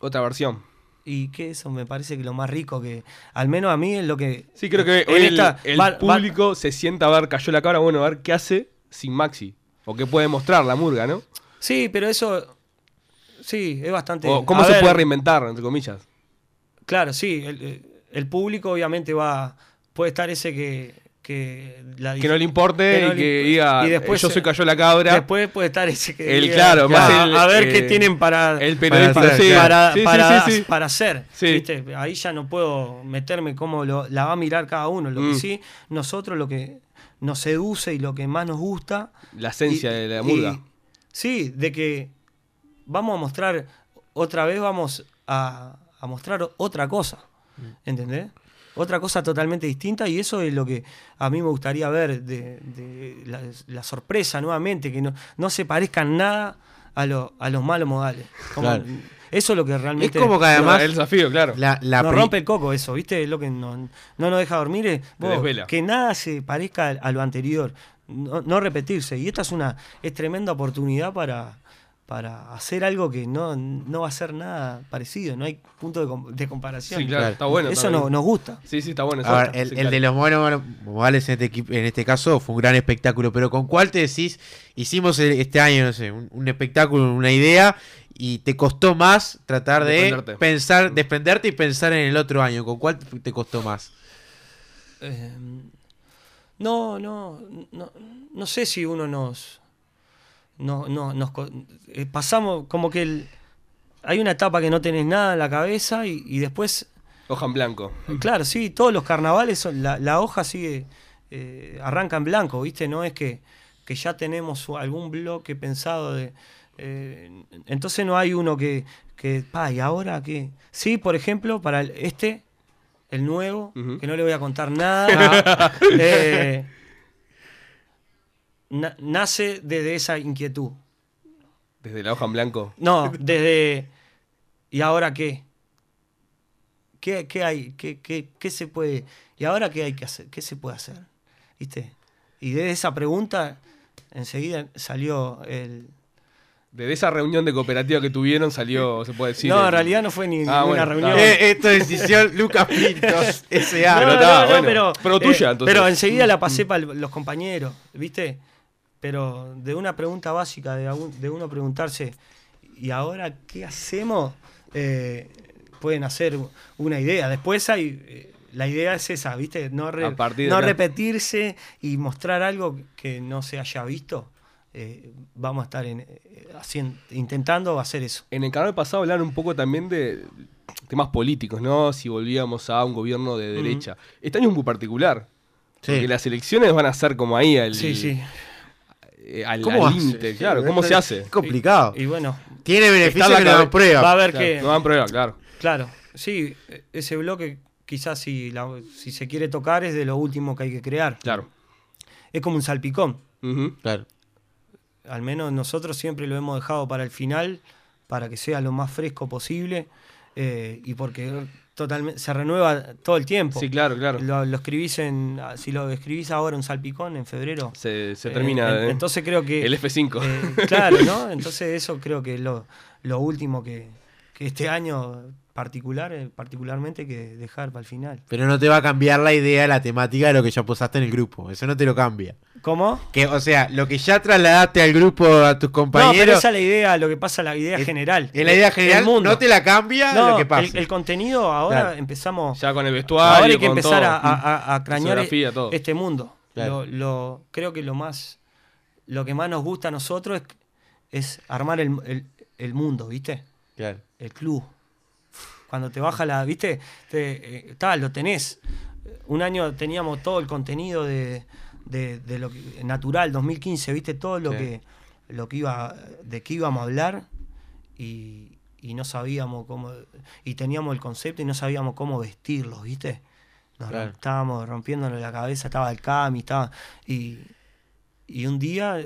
Otra versión. Y que eso me parece que lo más rico que, al menos a mí es lo que... Sí, creo que en el, esta- el va- va- público se sienta a ver, cayó la cabra, bueno, a ver qué hace sin Maxi. O qué puede mostrar la murga, ¿no? Sí, pero eso... Sí, es bastante... O cómo a se ver, puede reinventar, entre comillas. Claro, sí, el, el público obviamente va... Puede estar ese que... Que, la Que no le importe no y le que diga, y después eh, yo soy cayó la cabra. Después puede estar ese que El diga, claro, más a, el, a ver eh, qué tienen para el periodista, para, sí. para, Sí, sí, para- sí, sí. para hacer. ¿viste? Ahí ya no puedo meterme cómo lo- la va a mirar cada uno. Lo Mm. que sí, nosotros lo que nos seduce y lo que más nos gusta. La esencia y- de la y- murga. sí, de que vamos a mostrar, otra vez vamos a, a mostrar otra cosa. ¿Entendés? Otra cosa totalmente distinta y eso es lo que a mí me gustaría ver de, de la, la sorpresa nuevamente, que no, no se parezcan nada a, lo- a los malos modales. Como- Claro. Eso es lo que realmente... Es como que además- el desafío, claro. La, la nos rompe el coco eso, ¿viste? Es lo que no, no nos deja dormir. es, vos, desvela. que nada se parezca a lo anterior, no, no repetirse. Y esta es una es tremenda oportunidad para, para hacer algo que no, no va a ser nada parecido, no hay punto de, com- de comparación. Sí, claro, está bueno. Eso no- nos gusta. Sí, sí, está bueno. A ver, exacto. el, Sí, el claro. de los monos modales en este, equipo- en este caso fue un gran espectáculo, pero ¿con cuál te decís? Hicimos este año, no sé, un, un espectáculo, una idea, y te costó más tratar de Desprenderte. pensar, desprenderte y pensar en el otro año. ¿Con cuál te costó más? Eh, no, no, no, no sé si uno nos, no, no, nos eh, pasamos como que el- hay una etapa que no tenés nada en la cabeza y, y después, Hoja en blanco. claro, sí, todos los carnavales, son- la, la hoja sigue, eh, arranca en blanco, ¿viste? No es que, que ya tenemos algún bloque pensado de... eh, entonces no hay uno que, que, pa, ¿y ahora qué? Sí, por ejemplo, para el- este, el nuevo, que no le voy a contar nada, eh, na- nace desde esa inquietud. Desde la hoja en blanco. No, desde. ¿Y ahora qué? ¿Qué, qué hay? ¿Qué, qué, qué se puede.? ¿Y ahora qué hay que hacer? ¿Qué se puede hacer? ¿Viste? Y de esa pregunta, enseguida salió el. Desde esa reunión de cooperativa que tuvieron salió, se puede decir. no, el- en realidad no fue ni Ah, ninguna bueno, reunión. bien. Eh, esto es decisión Lucas Pintos, S.A. No, Pero no, no, pero, Pero eh, tuya, entonces. pero enseguida la pasé para los compañeros, ¿viste? Pero de una pregunta básica, de, algún- de uno preguntarse, ¿y ahora qué hacemos? Eh, pueden hacer una idea. Después hay. eh, la idea es esa, ¿viste? No, re- no repetirse y mostrar algo que no se haya visto. Eh, vamos a estar en, eh, haciendo- intentando hacer eso. En el canal pasado hablaron un poco también de temas políticos, ¿no? Si volvíamos a un gobierno de derecha. Este año es muy particular. Sí. Porque las elecciones van a ser como ahí al, Sí, sí. Eh, al ¿Cómo al Sí, claro. ¿Cómo se hace? es complicado. Y bueno, Tiene beneficios que no dan prueba. va a haber Claro, que. No dan prueba, claro. Claro, sí, ese bloque quizás si, la- si se quiere tocar es de lo último que hay que crear. Claro. Es como un salpicón. Claro. Al menos nosotros siempre lo hemos dejado para el final, para que sea lo más fresco posible eh, y porque totalmente se renueva todo el tiempo. Sí, claro, claro. Lo, lo escribís en, si lo escribís ahora un salpicón en febrero. Se, se eh, termina. eh, entonces creo que El F5. eh, claro, ¿no? Entonces eso creo que es lo, lo último que, que este año particular, particularmente que dejar para el final. Pero no te va a cambiar la idea, la temática de lo que ya posaste en el grupo. Eso no te lo cambia. ¿Cómo? Que, o sea, lo que ya trasladaste al grupo a tus No, compañeros. pero esa es la idea, lo que pasa, la idea Es- general. en la idea general El mundo. no te la cambia No, lo que pasa. El, el contenido ahora Claro. empezamos. Ya con el vestuario. ahora hay que con empezar todo. a, a, a crañar este mundo. Claro. Lo, lo- creo que lo más lo que más nos gusta a nosotros es, es armar el, el- el mundo, ¿viste? Claro. El club. cuando te baja la, viste, te, eh, tal, lo tenés. Un año teníamos todo el contenido de, de, de lo que- natural, 2015, viste, todo lo Sí. que lo que iba, de qué íbamos a hablar y, y no sabíamos cómo, y teníamos el concepto y no sabíamos cómo vestirlos, viste. Nos Claro. estábamos rompiéndonos la cabeza, estaba el Cami, estaba. Y, y un día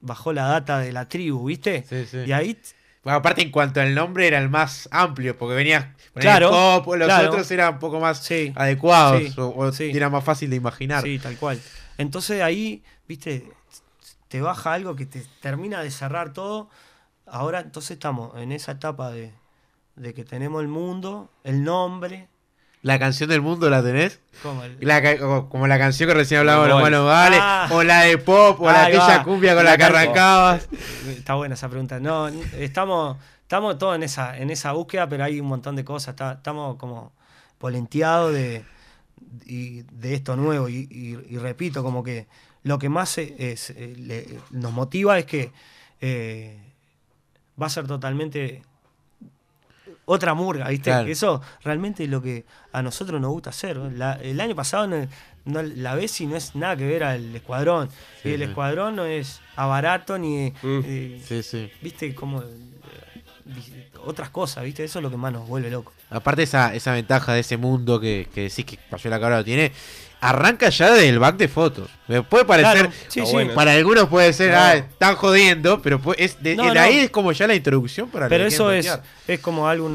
bajó la data de la tribu, ¿viste? Y ahí. Bueno, aparte, en cuanto al nombre, era el más amplio, porque venía. Claro. Pop, los claro. otros eran un poco más adecuados, sí, o, o sí. era más fácil de imaginar. Sí, tal cual. Entonces ahí, viste, te baja algo que te termina de cerrar todo. Ahora entonces estamos en esa etapa de, de que tenemos el mundo, el nombre. ¿La canción del mundo la tenés? Como el- La como la canción que recién hablábamos los goles. vales, Ah. o la de pop, o la aquella cumbia con la, que arrancabas. Está buena esa pregunta. No, estamos, estamos todos en esa, en esa búsqueda, pero hay un montón de cosas. Está- estamos como polenteados de, y- de esto nuevo. Y, y- y repito, como que lo que más es, eh, le- nos motiva es que eh, va a ser totalmente otra murga, ¿viste? Claro. Eso realmente es lo que a nosotros nos gusta hacer. el año pasado no, no- la Bessi no es nada que ver al escuadrón. Sí, y el sí. escuadrón no es a barato ni. eh, Sí, sí. ¿Viste? Como. Otras cosas, ¿viste? Eso es lo que más nos vuelve loco. Aparte, esa, esa ventaja de ese mundo que, que decís que Payola Cabra lo tiene, arranca ya del back de fotos. Me puede parecer, Claro, sí, sí. para algunos puede ser, No. ah, están jodiendo, pero es de, No, de no. ahí es como ya la introducción para Pero eso es, plantear. es como algo,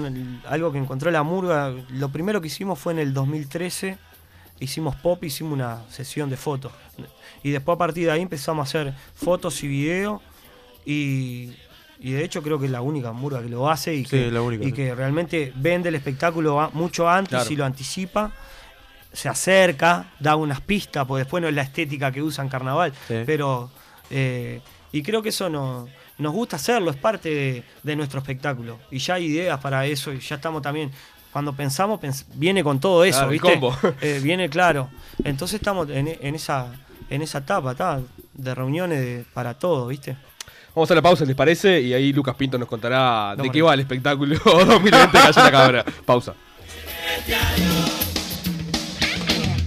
algo que encontró la murga. Lo primero que hicimos fue en el 2013. Hicimos pop, hicimos una sesión de fotos. Y después a partir de ahí empezamos a hacer fotos y video. Y, y de hecho creo que es la única murga que lo hace y, Sí, que, la única, y sí. que realmente vende el espectáculo mucho antes Claro. y lo anticipa. Se acerca, da unas pistas, porque después no es la estética que usan carnaval. Sí. Pero. eh, y creo que eso no, nos gusta hacerlo, es parte de, de nuestro espectáculo. Y ya hay ideas para eso, y ya estamos también. Cuando pensamos, pens- viene con todo eso, Claro, el ¿viste? combo. Eh, viene claro. Entonces estamos en, en esa en esa etapa, ¿tá? de reuniones de- para todo, ¿viste? Vamos a la pausa, ¿les parece? Y ahí Lucas Pinto nos contará de qué va el espectáculo 2020 de Galleta Cabra. Pausa.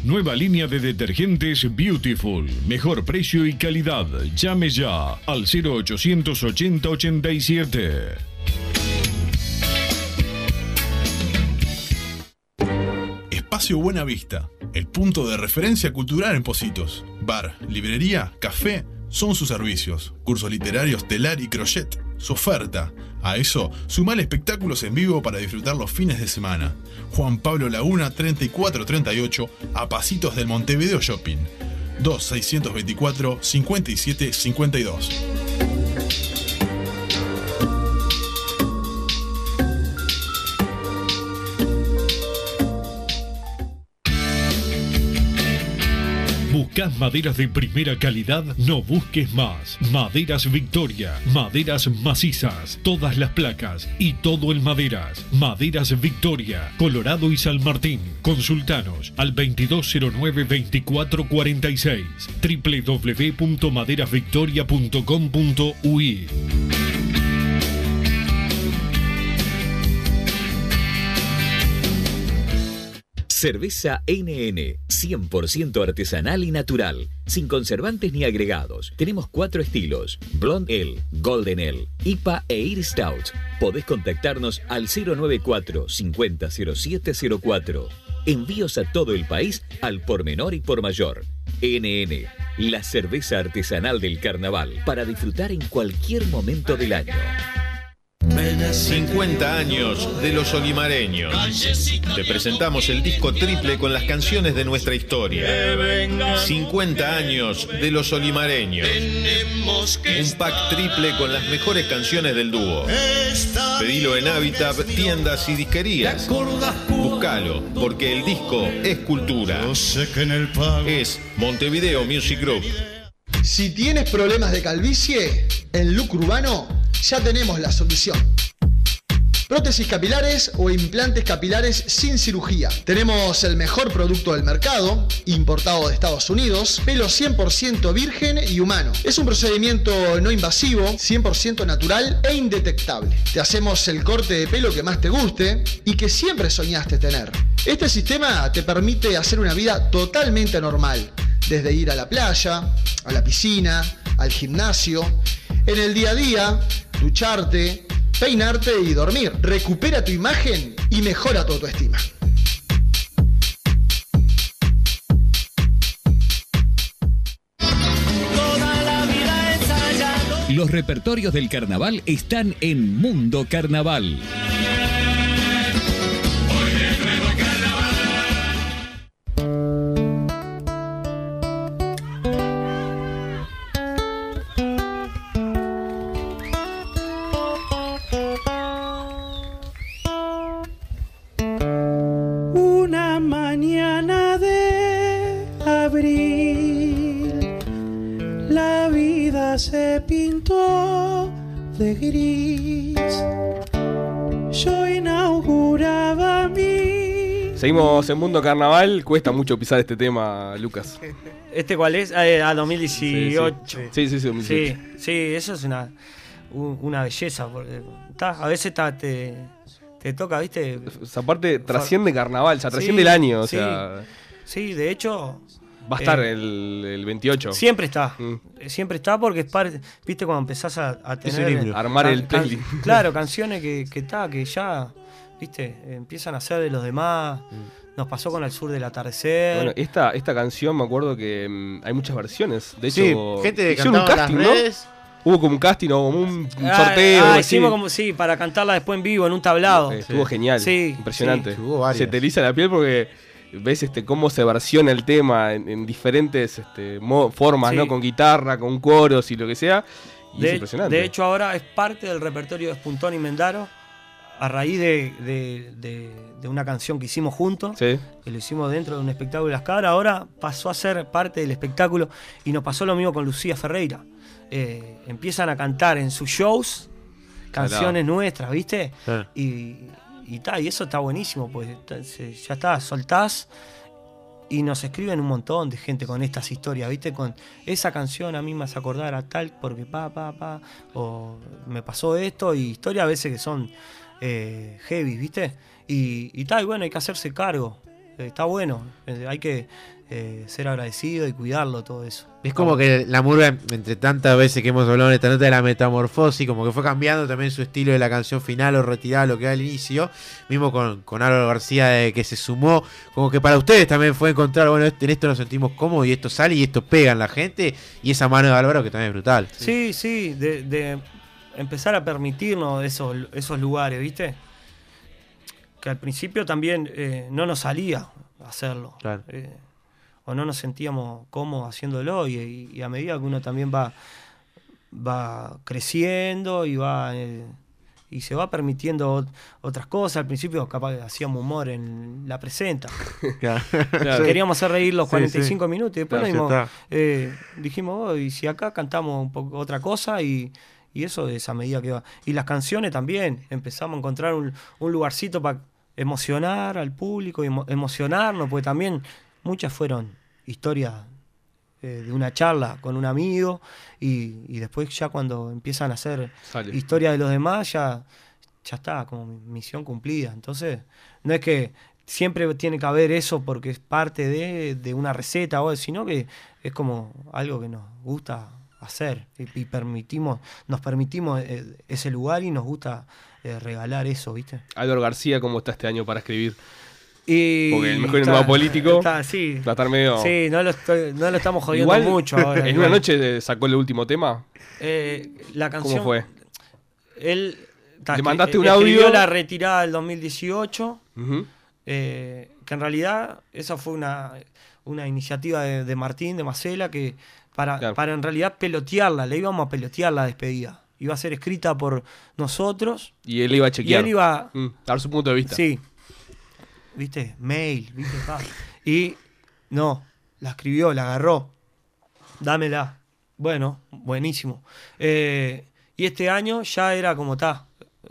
Nueva línea de detergentes Beautiful. Mejor precio y calidad. Llame ya al 0880 87. Espacio Buena Vista, el punto de referencia cultural en Positos. Bar, librería, café, son sus servicios. Cursos literarios, telar y crochet, su oferta. A eso, sumale espectáculos en vivo para disfrutar los fines de semana. Juan Pablo Laguna 3438, a pasitos del Montevideo Shopping. 2624 5752. ¿Buscas maderas de primera calidad? No busques más. Maderas Victoria. Maderas macizas. Todas las placas y todo el maderas. Maderas Victoria. Colorado y San Martín. Consultanos al 2209-2446. www.maderasvictoria.com.ui Cerveza NN, 100% artesanal y natural, sin conservantes ni agregados. Tenemos cuatro estilos: Blonde Ale, Golden Ale, IPA e Ir Stout. Podés contactarnos al 094 500704. Envíos a todo el país al por menor y por mayor. NN, la cerveza artesanal del carnaval, para disfrutar en cualquier momento del año. 50 años de los olimareños. Te presentamos el disco triple con las canciones de nuestra historia. 50 años de los olimareños. Un pack triple con las mejores canciones del dúo. Pedilo en Habitat, tiendas y disquerías. Búscalo, porque el disco es cultura. Es Montevideo Music Group. Si tienes problemas de calvicie, en Look Urbano ya tenemos la solución. prótesis capilares o implantes capilares sin cirugía. Tenemos el mejor producto del mercado, importado de Estados Unidos, pelo 100% virgen y humano. Es un procedimiento no invasivo, 100% natural e indetectable. Te hacemos el corte de pelo que más te guste y que siempre soñaste tener. Este sistema te permite hacer una vida totalmente normal, desde ir a la playa, a la piscina, al gimnasio, en el día a día, ducharte, peinarte y dormir. Recupera tu imagen y mejora tu autoestima. Los repertorios del carnaval están en Mundo Carnaval. Seguimos en Mundo Carnaval. Cuesta mucho pisar este tema, Lucas. ¿Este cuál es? Ah, eh, a 2018. Sí, sí, sí, 2018. Sí, sí, eso es una, una belleza. Porque, ta, a veces ta, te, te toca, ¿viste? Esa parte trasciende carnaval, o sea, Sí, trasciende el año. O sí. sea, Sí, de hecho. va a estar eh, el, el 28. Siempre está. Mm. Siempre está porque es parte. Viste cuando empezás a, tener. himno. Armar el playlist. Claro, canciones que, que, ta, que ya. Viste, empiezan a ser de los demás. Nos pasó con El Sur del Atardecer. Bueno, esta, esta canción me acuerdo que mm, hay muchas versiones. De Sí, hecho, gente que hicieron un casting, las ¿no? Hubo como un casting o como un, un Ah, sorteo. Ah, así. hicimos como, sí, para cantarla después en vivo, en un tablado. Eh, Estuvo genial. Sí, impresionante. sí. Se te eriza la piel porque ves este cómo se versiona el tema en, en diferentes este, formas, Sí. ¿no? Con guitarra, con coros y lo que sea. Y es De, impresionante. de hecho, ahora es parte del repertorio de Spuntón y Mendaro a raíz de, de- de- de una canción que hicimos juntos, Sí. que lo hicimos dentro de un espectáculo de las cabras. Ahora pasó a ser parte del espectáculo y nos pasó lo mismo con Lucía Ferreira. Eh, empiezan a cantar en sus shows canciones nuestras, ¿viste? Y, y, ta, y eso está buenísimo, pues ya está, soltás y nos escriben un montón de gente con estas historias, ¿viste? Con esa canción a mí me hace acordar a tal porque pa, pa, pa, o me pasó esto, y historias a veces que son eh, heavy, ¿viste? Y, y tal, y bueno, hay que hacerse cargo, eh, está bueno, eh, hay que eh, ser agradecido y cuidarlo todo eso. Es como que la murga, entre tantas veces que hemos hablado en esta nota de la metamorfosis, como que fue cambiando también su estilo de la canción final o retirada lo que era al inicio. Mismo con, con Álvaro García de que se sumó. Como que para ustedes también fue encontrar, bueno, en esto nos sentimos cómodos y esto sale y esto pega en la gente. Y esa mano de Álvaro que también es brutal. Sí, sí, de, de empezar a permitirnos esos, esos lugares, ¿viste? Que al principio también eh, no nos salía hacerlo. Claro. Eh, o no nos sentíamos cómodos haciéndolo y, y- y a medida que uno también va, va creciendo y va... eh, y se va permitiendo ot- otras cosas. Al principio capaz que hacíamos humor en la presenta. Claro. Queríamos hacer reír los Sí, 45 sí. minutos y después Claro, dimos- eh, dijimos, "Oh, y si acá cantamos un poco otra cosa y, y eso es a medida que va. Y las canciones también, empezamos a encontrar un, un lugarcito para emocionar al público y emo- emocionarnos, porque también muchas fueron historias eh, de una charla con un amigo y, y después ya cuando empiezan a hacer Sale. historias de los demás ya, ya está, como mi- misión cumplida. Entonces, no es que siempre tiene que haber eso porque es parte de, de una receta, o sino que es como algo que nos gusta hacer y, permitimos, nos permitimos eh, ese lugar y nos gusta eh, regalar eso, ¿viste? Álvaro García, ¿cómo está este año para escribir? Y Porque el mejor está- nuevo político está, sí. va a estar medio. Sí, no lo, estoy- no lo estamos jodiendo Igual, mucho ahora. en igual. una noche sacó el último tema. Eh, la canción. ¿Cómo fue? Él. ta, Le mandaste un audio. la retirada del 2018. Ujú. eh, que en realidad esa fue una, una iniciativa de, de Martín, de Macela, que para, para en realidad pelotearla, le íbamos a pelotear la despedida. Iba a ser escrita por nosotros. Y él iba a chequear. Y él iba. Mm, a dar su punto de vista. Sí. ¿Viste? Mail, ¿viste? Pa. Y no, la escribió, la agarró. Dámela. Bueno, buenísimo. Eh, y este año ya era como está.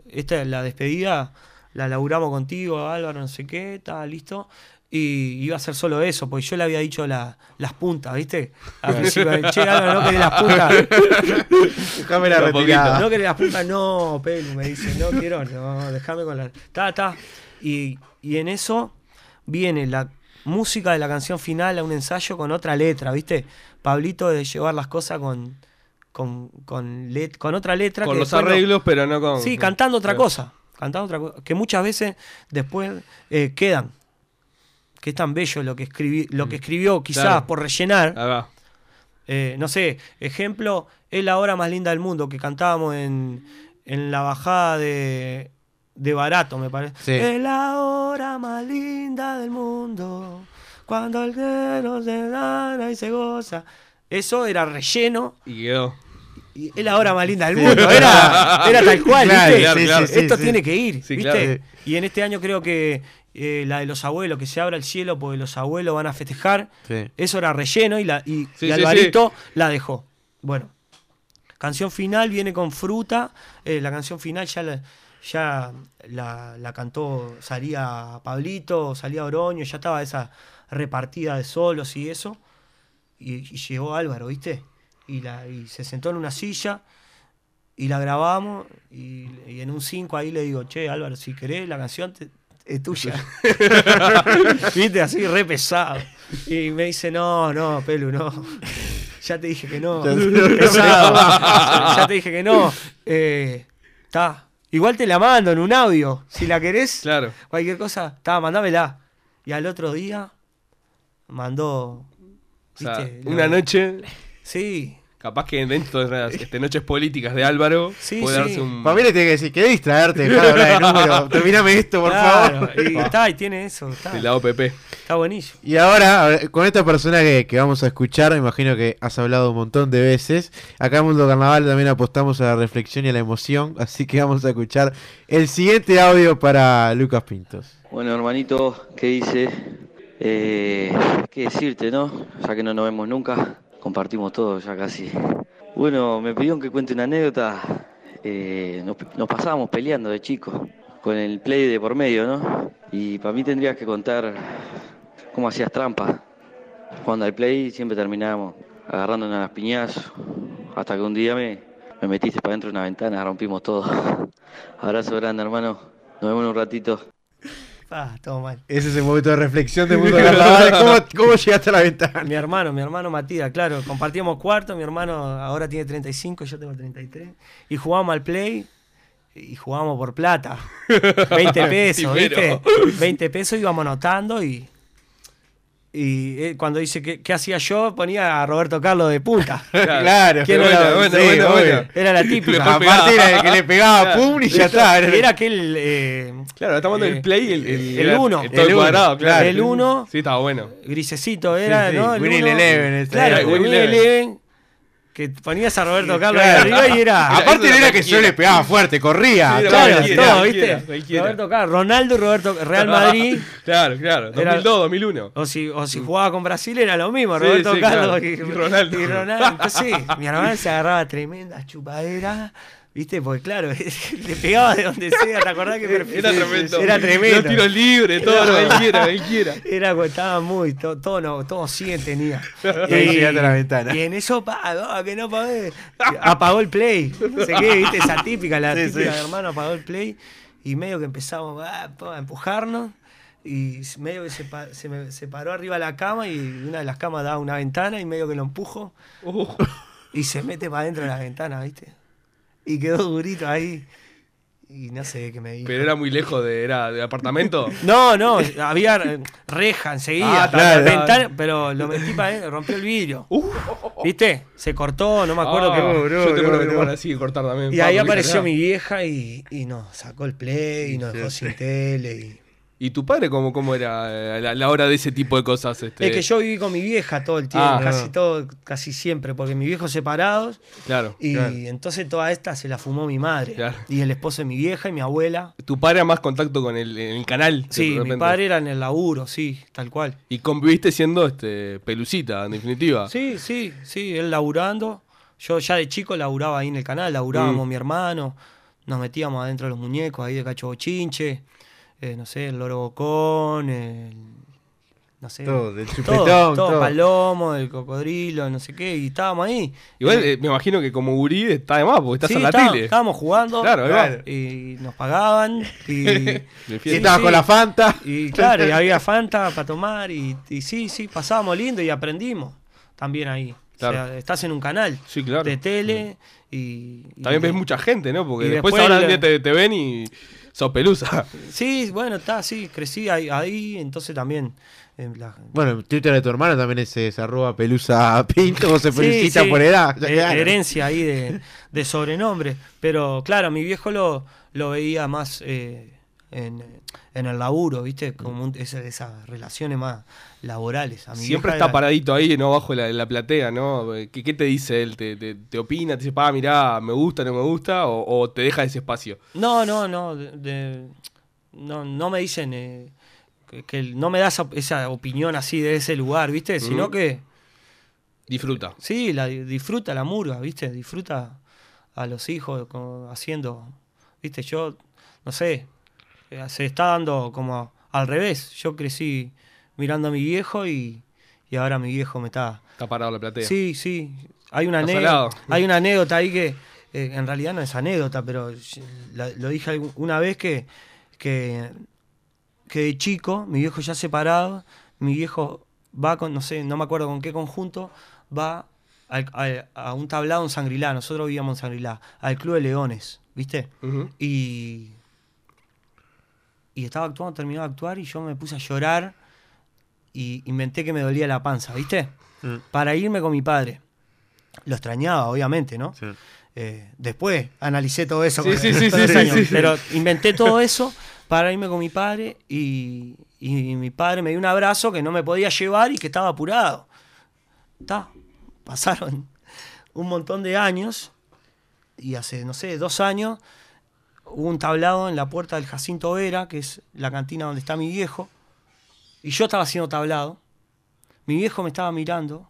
esta es la despedida, la laburamos contigo, Álvaro, no sé qué, estaba listo. Y iba a ser solo eso, porque yo le había dicho la- las puntas, ¿viste? Al principio, che, Álvaro, no querés las puntas. Déjame la retirada. No querés las puntas, no, Pelu, me dice, no quiero, no, déjame con la. Ta, ta. Y, y en eso viene la música de la canción final a un ensayo con otra letra, ¿viste? Pablito de llevar las cosas con. Con, con, let- con otra letra. Con que los no- arreglos, pero no con. Sí, cantando otra cosa. Cantando otra cosa. Que muchas veces después eh, quedan. Que es tan bello lo que, escribí, lo que escribió, quizás Mm. Claro. por rellenar. Eh, no sé, ejemplo, es la hora más linda del mundo que cantábamos en, en la bajada de, de Barato, me parece. Sí. Es la hora más linda del mundo, cuando el cielo se gana y se goza. Eso era relleno Y quedó. y es la hora más linda del mundo. Era, era tal cual, Claro, ¿viste? sí, sí, sí, Esto tiene que ir, ¿viste? claro. Y en este año creo que eh, la de los abuelos, que se abra el cielo porque los abuelos van a festejar. Sí. Eso era relleno y, la, y, Sí, y sí, Alvarito la dejó. Bueno, canción final viene con fruta. eh, la canción final ya la, ya la, la cantó, salía Pablito, salía Oroño, ya estaba esa repartida de solos y eso. Y, y llegó Álvaro, ¿viste? Y, la, y se sentó en una silla y la grabamos. Y, y en un 5 ahí le digo, che, Álvaro, si querés la canción te- es tuya. ¿Viste? Así, re pesado. Y me dice, no, no, Pelu, no. Ya te dije que no. Ya te- Pesado. ya te dije que no. Eh, Está. Igual te la mando en un audio. Si la querés, Claro. cualquier cosa, está, mandámela. Y al otro día mandó. O sea, ¿viste? una noche. Sí. Capaz que dentro de las este, noches políticas de Álvaro Sí, puede sí. darse un. Para mí le tiene que decir, ¿querés distraerte? Dejá de hablar de números. Terminame esto, por Claro, favor. Y está, y tiene eso. Está, de la OPP. está buenísimo. Y ahora, con esta persona que, que vamos a escuchar, me imagino que has hablado un montón de veces. Acá en Mundo Carnaval también apostamos a la reflexión y a la emoción, así que vamos a escuchar el siguiente audio para Lucas Pintos. Bueno, hermanito, ¿qué dice? Eh, ¿Qué decirte, no? Ya que no nos vemos nunca, compartimos todo ya casi. Bueno, me pidieron que cuente una anécdota. Eh, nos, pasábamos peleando de chicos, con el play de por medio, ¿no? Y para mí tendrías que contar cómo hacías trampa. Cuando al play siempre terminábamos agarrándonos a las piñazos, hasta que un día me, me metiste para dentro de una ventana, rompimos todo. Abrazo grande, hermano. Nos vemos en un ratito. Ah, todo mal. Ese es el momento de reflexión de Mundo Carnaval. ¿Cómo, cómo llegaste a la ventana? Mi hermano, mi hermano Matías, claro, compartíamos cuarto, mi hermano ahora tiene 35, yo tengo 33, y jugábamos al play y jugábamos por plata, 20 pesos, ¿viste? Primero. 20 pesos íbamos anotando y, y él cuando dice que, qué hacía yo ponía a Roberto Carlos de punta. Claro, ¿Quién bueno, era? bueno, Sí, bueno, bueno. Era la típica. Aparte era el que le pegaba pum y ya está. Era aquel... eh, Claro, estamos dando eh, el play, el, el, el era uno. el todo El cuadrado, uno, claro. el uno. Sí, estaba bueno. grisecito era, Sí, sí, ¿no? El Winnie uno. Eleven, ese Claro, Winnie Eleven. Que ponías a Roberto Carlos Claro. ahí arriba y era. Aparte era era que yo le pegaba fuerte, corría. Sí, era Claro, cualquiera, todo, cualquiera, ¿viste? cualquiera. Roberto Carlos, Ronaldo y Roberto Real Madrid. Claro, claro. Era- 2002, 2001. O si, o si jugaba con Brasil era lo mismo, Sí, Roberto sí, Carlos claro. y, Y Ronaldo. y Ronaldo. Entonces, mi hermano se agarraba tremendas chupaderas. ¿Viste? Porque claro, le pegaba de donde sea, ¿te acordás que? Era tremendo. Era tremendo. Los tiros libres, todo, lo que quiera, lo que quiera. Era, estaba muy, to- todo, no, todo 100 tenía. Y a la ventana. Y en eso, pa, no, que no pagué. Apagó el play. No sé qué, viste, esa típica, la Sí, típica sí. hermano apagó el play. Y medio que empezamos ah, a empujarnos. Y medio que se, se me se paró arriba de la cama y una de las camas daba una ventana y medio que lo empujo. Y se mete para adentro de la ventana, ¿viste? Y quedó durito ahí. Y no sé qué me dijo. Pero era muy lejos de, era de apartamento. No, no, había eh, reja enseguida. Ah, claro, ventana, pero lo metí para adentro, rompió el vidrio. ¿Viste? Se cortó, no me acuerdo Ah, qué. yo te acuerdo que hermana sigue cortar también. Y ahí Paco, apareció mi vieja y, y nos sacó el play y nos dejó sin tele. Y... ¿Y tu padre cómo, cómo era a la, la hora de ese tipo de cosas? Este? Es que yo viví con mi vieja todo el tiempo, Ah. casi todo, casi siempre, porque mis viejos separados Claro. y claro. entonces toda esta se la fumó mi madre. Claro. Y el esposo de mi vieja y mi abuela. ¿Tu padre era más contacto con el, el canal? Sí, mi padre era en el laburo, sí, tal cual. Y conviviste siendo este pelucita, en definitiva. Sí, sí, sí, él laburando. Yo ya de chico laburaba ahí en el canal, laburábamos Mm. mi hermano. nos metíamos adentro de los muñecos ahí de Cacho Bochinche, eh, no sé, el Loro Bocón, el, no sé, Todo, del todo, chupetón, todo, todo. Palomo, el cocodrilo, no sé qué, y estábamos ahí. Igual eh, me imagino que como gurí está de más, porque estás Sí, en la estábamos- tele. Estábamos jugando Claro, claro, y nos pagaban y, Y fiesta. estaba con la Fanta. y claro, y había Fanta para tomar y, y sí, sí, pasábamos lindo y aprendimos también ahí. Claro. O sea, estás en un canal Sí, claro. de tele y... y- También ves mucha gente, ¿no? Porque después, después ahora día te, te ven y sos pelusa. Sí, bueno, está, sí, crecí ahí, ahí, entonces también... eh, la- Bueno, el Twitter de tu hermano también es, es arroba pelusa pinto, o se felicita sí, por edad. eh, herencia ahí de, de sobrenombre. Pero claro, mi viejo lo, lo veía más eh, en, en el laburo, ¿viste? Como un- esa- esas relaciones más laborales. A mi Siempre está paradito ahí, ¿no? Bajo la, la platea, ¿no? ¿Qué, qué te dice él? ¿Te, te, te opina? ¿Te dice, pa, mirá, me gusta, no me gusta? ¿O, o te deja ese espacio? No, no, no. de- de- no, no me dicen eh, que, que no me da esa, opinión así de ese lugar, ¿viste? Sino que. Disfruta. Sí, la, disfruta la murga, ¿viste? Disfruta a los hijos como haciendo. ¿Viste? Yo, no sé. Eh, Se está dando como al revés. Yo crecí mirando a mi viejo y, y ahora mi viejo me está. Está parado la platea. Sí, sí. Hay una, anécdota, hay una anécdota ahí que eh, en realidad no es anécdota, pero la- lo dije una vez que, que, que de chico, mi viejo ya separado, mi viejo va con, no sé, no me acuerdo con qué conjunto, va al- al- a, un tablado en Sangrilá, nosotros vivíamos en Sangrilá, al Club de Leones, ¿viste? Y, y estaba actuando, terminó de actuar y yo me puse a llorar y inventé que me dolía la panza, ¿viste? Mm. Para irme con mi padre. Lo extrañaba, obviamente, ¿no? Eh, después analicé todo eso. Sí, con sí, años. Pero inventé todo eso para irme con mi padre y, y mi padre me dio un abrazo que no me podía llevar y que estaba apurado. Ta, pasaron un montón de años y hace, no sé, dos años hubo un tablado en la puerta del Jacinto Vera, que es la cantina donde está mi viejo, y yo estaba haciendo tablado. Mi viejo me estaba mirando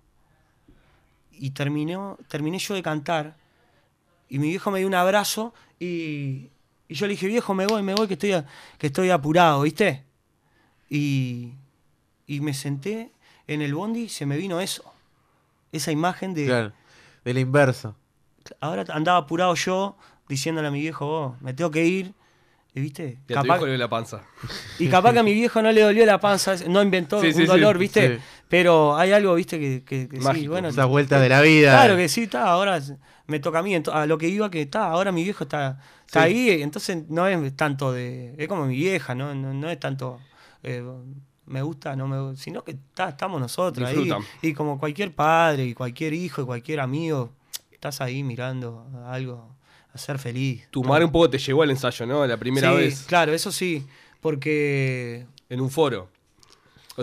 y terminó, terminé yo de cantar. Y mi viejo me dio un abrazo y, y yo le dije, viejo, me voy, me voy, que estoy, a- que estoy apurado, ¿viste? Y, y me senté en el bondi y se me vino eso. Esa imagen de... Claro, del inverso. Ahora andaba apurado yo diciéndole a mi viejo, vos, me tengo que ir. Y viste, Y a tu capaz, le dio la panza. y capaz que a mi viejo no le dolió la panza, no inventó Sí, un sí, sí. dolor, ¿viste? Sí. Pero hay algo, ¿viste? Que, que- que sí, bueno. esa vuelta de la vida. Claro que sí, está, ahora me toca a mí. A lo que iba que está, ahora mi viejo está, está Sí. ahí, entonces no es tanto de. Es como mi vieja, ¿no? No, no es tanto. eh, me gusta, no me gusta, sino que está, estamos nosotros ahí. Y como cualquier padre, y cualquier hijo, y cualquier amigo, estás ahí mirando algo, a ser feliz. Tu madre un poco te llevó al ensayo, ¿no? La primera Sí, vez. Claro, eso sí, porque En un foro.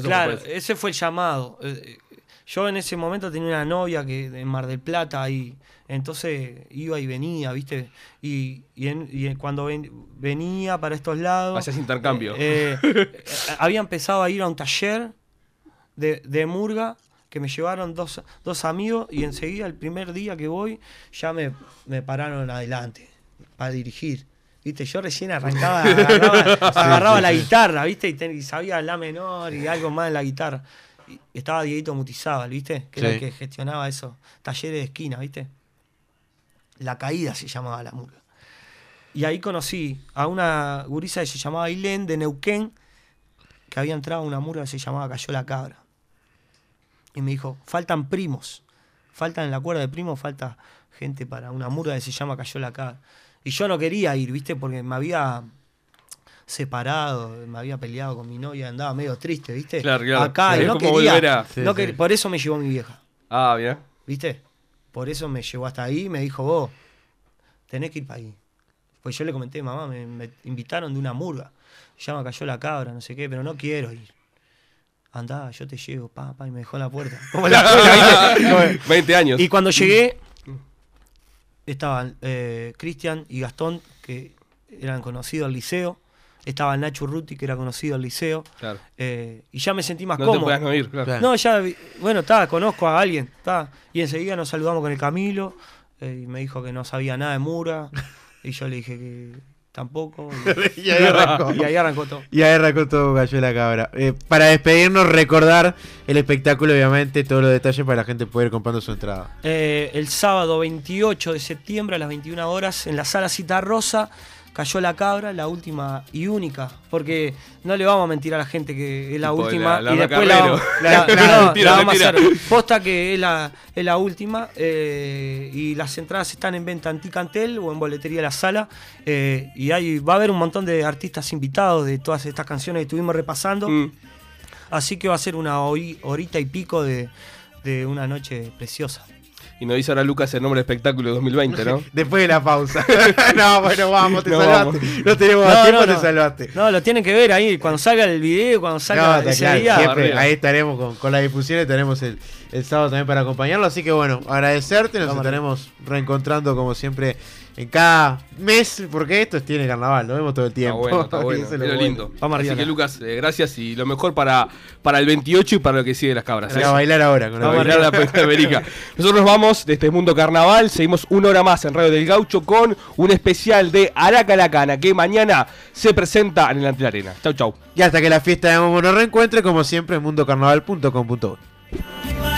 Claro, ese fue el llamado. Eh, eh, Yo en ese momento tenía una novia que en Mar del Plata ahí, entonces iba y venía, ¿viste? Y, y en- y cuando ven- venía para estos lados... Hacías intercambio. eh, eh, había empezado a ir a un taller de, de murga que me llevaron dos, dos amigos y enseguida el primer día que voy ya me, me pararon adelante para dirigir. ¿Viste? Yo recién arrancaba, agarraba, agarraba sí, la sí. guitarra, ¿viste? Y, sabía la menor y algo más en la guitarra. Y estaba Dieguito Mutizábal, ¿viste? Que era el que gestionaba eso. Talleres de esquina, ¿viste? La caída se llamaba la murga. Y ahí conocí a una gurisa que se llamaba Ailén de Neuquén, que había entrado a una murga que se llamaba Cayó la Cabra. Y me dijo, faltan primos. Faltan en la cuerda de primos, falta gente para una murga que se llama Cayó la Cabra. Y yo no quería ir, ¿viste? Porque me había separado, me había peleado con mi novia, andaba medio triste, ¿viste? Claro, claro. Acá, y no quería. a- no Sí, quer- sí. Por eso me llevó mi vieja. Ah, bien. ¿Viste? Por eso me llevó hasta ahí y me dijo, vos, tenés que ir para ahí. Pues yo le comenté, mamá, me, me invitaron de una murga. Ya me cayó la cabra, no sé qué, pero no quiero ir. Andá, yo te llevo, pa, pa, y me dejó en la puerta. Como en la escuela, ¿viste? Como- 20 años. Y cuando llegué, estaban eh, Cristian y Gastón, que eran conocidos al liceo. Estaba Nacho Ruti, que era conocido al liceo. Claro. Eh, y ya me sentí más No te cómodo. podías no ir, claro. No, ya, bueno, está, conozco a alguien, está. Y enseguida nos saludamos con el Camilo, eh, y me dijo que no sabía nada de Mura. Y yo le dije que tampoco. y ahí arrancó. Y ahí arrancó todo. Y ahí arrancó todo Gallo la Cabra. Eh, para despedirnos, recordar el espectáculo, obviamente, todos los detalles para la gente poder ir comprando su entrada. Eh, el sábado 28 de septiembre a las 21 horas en la sala Cita Rosa cayó la cabra, la última y única. Porque no le vamos a mentir a la gente que es la Tipo, última la- la y después la, Carrero. la- no, la- mentira, vamos a hacer. Posta que es la, es la última. eh, y las entradas están en venta en Ticantel o en boletería de la sala. eh, y ahí va a haber un montón de artistas invitados de todas estas canciones que estuvimos repasando. Mm. Así que va a ser una hori- horita y pico de, de una noche preciosa. Y nos dice ahora Lucas el nombre del espectáculo de 2020, ¿no? Después de la pausa. no, bueno, vamos, te No, salvaste. vamos. No tenemos más tiempo, te salvaste. No, lo tienen que ver ahí, cuando salga el video, cuando No, salga ese claro, día. siempre ahí estaremos con, con las difusiones, tenemos el, el sábado también para acompañarlo. Así que bueno, agradecerte, nos Vamos estaremos reencontrando como siempre en cada mes, porque esto tiene carnaval, lo vemos todo el Está tiempo. bueno, está bueno. eso es es lo lo bueno. lindo. Vamos Así que Lucas, eh, gracias y lo mejor para, para el 28 y para lo que sigue las cabras. A bailar ahora, con la a bailar la América. Nosotros vamos de este mundo carnaval, seguimos una hora más en Radio del Gaucho con un especial de Araca la Cana que mañana se presenta en el Ante Arena. Chau, chau. Y hasta que la fiesta de Momo nos reencuentre, como siempre, en mundocarnaval.com.uy.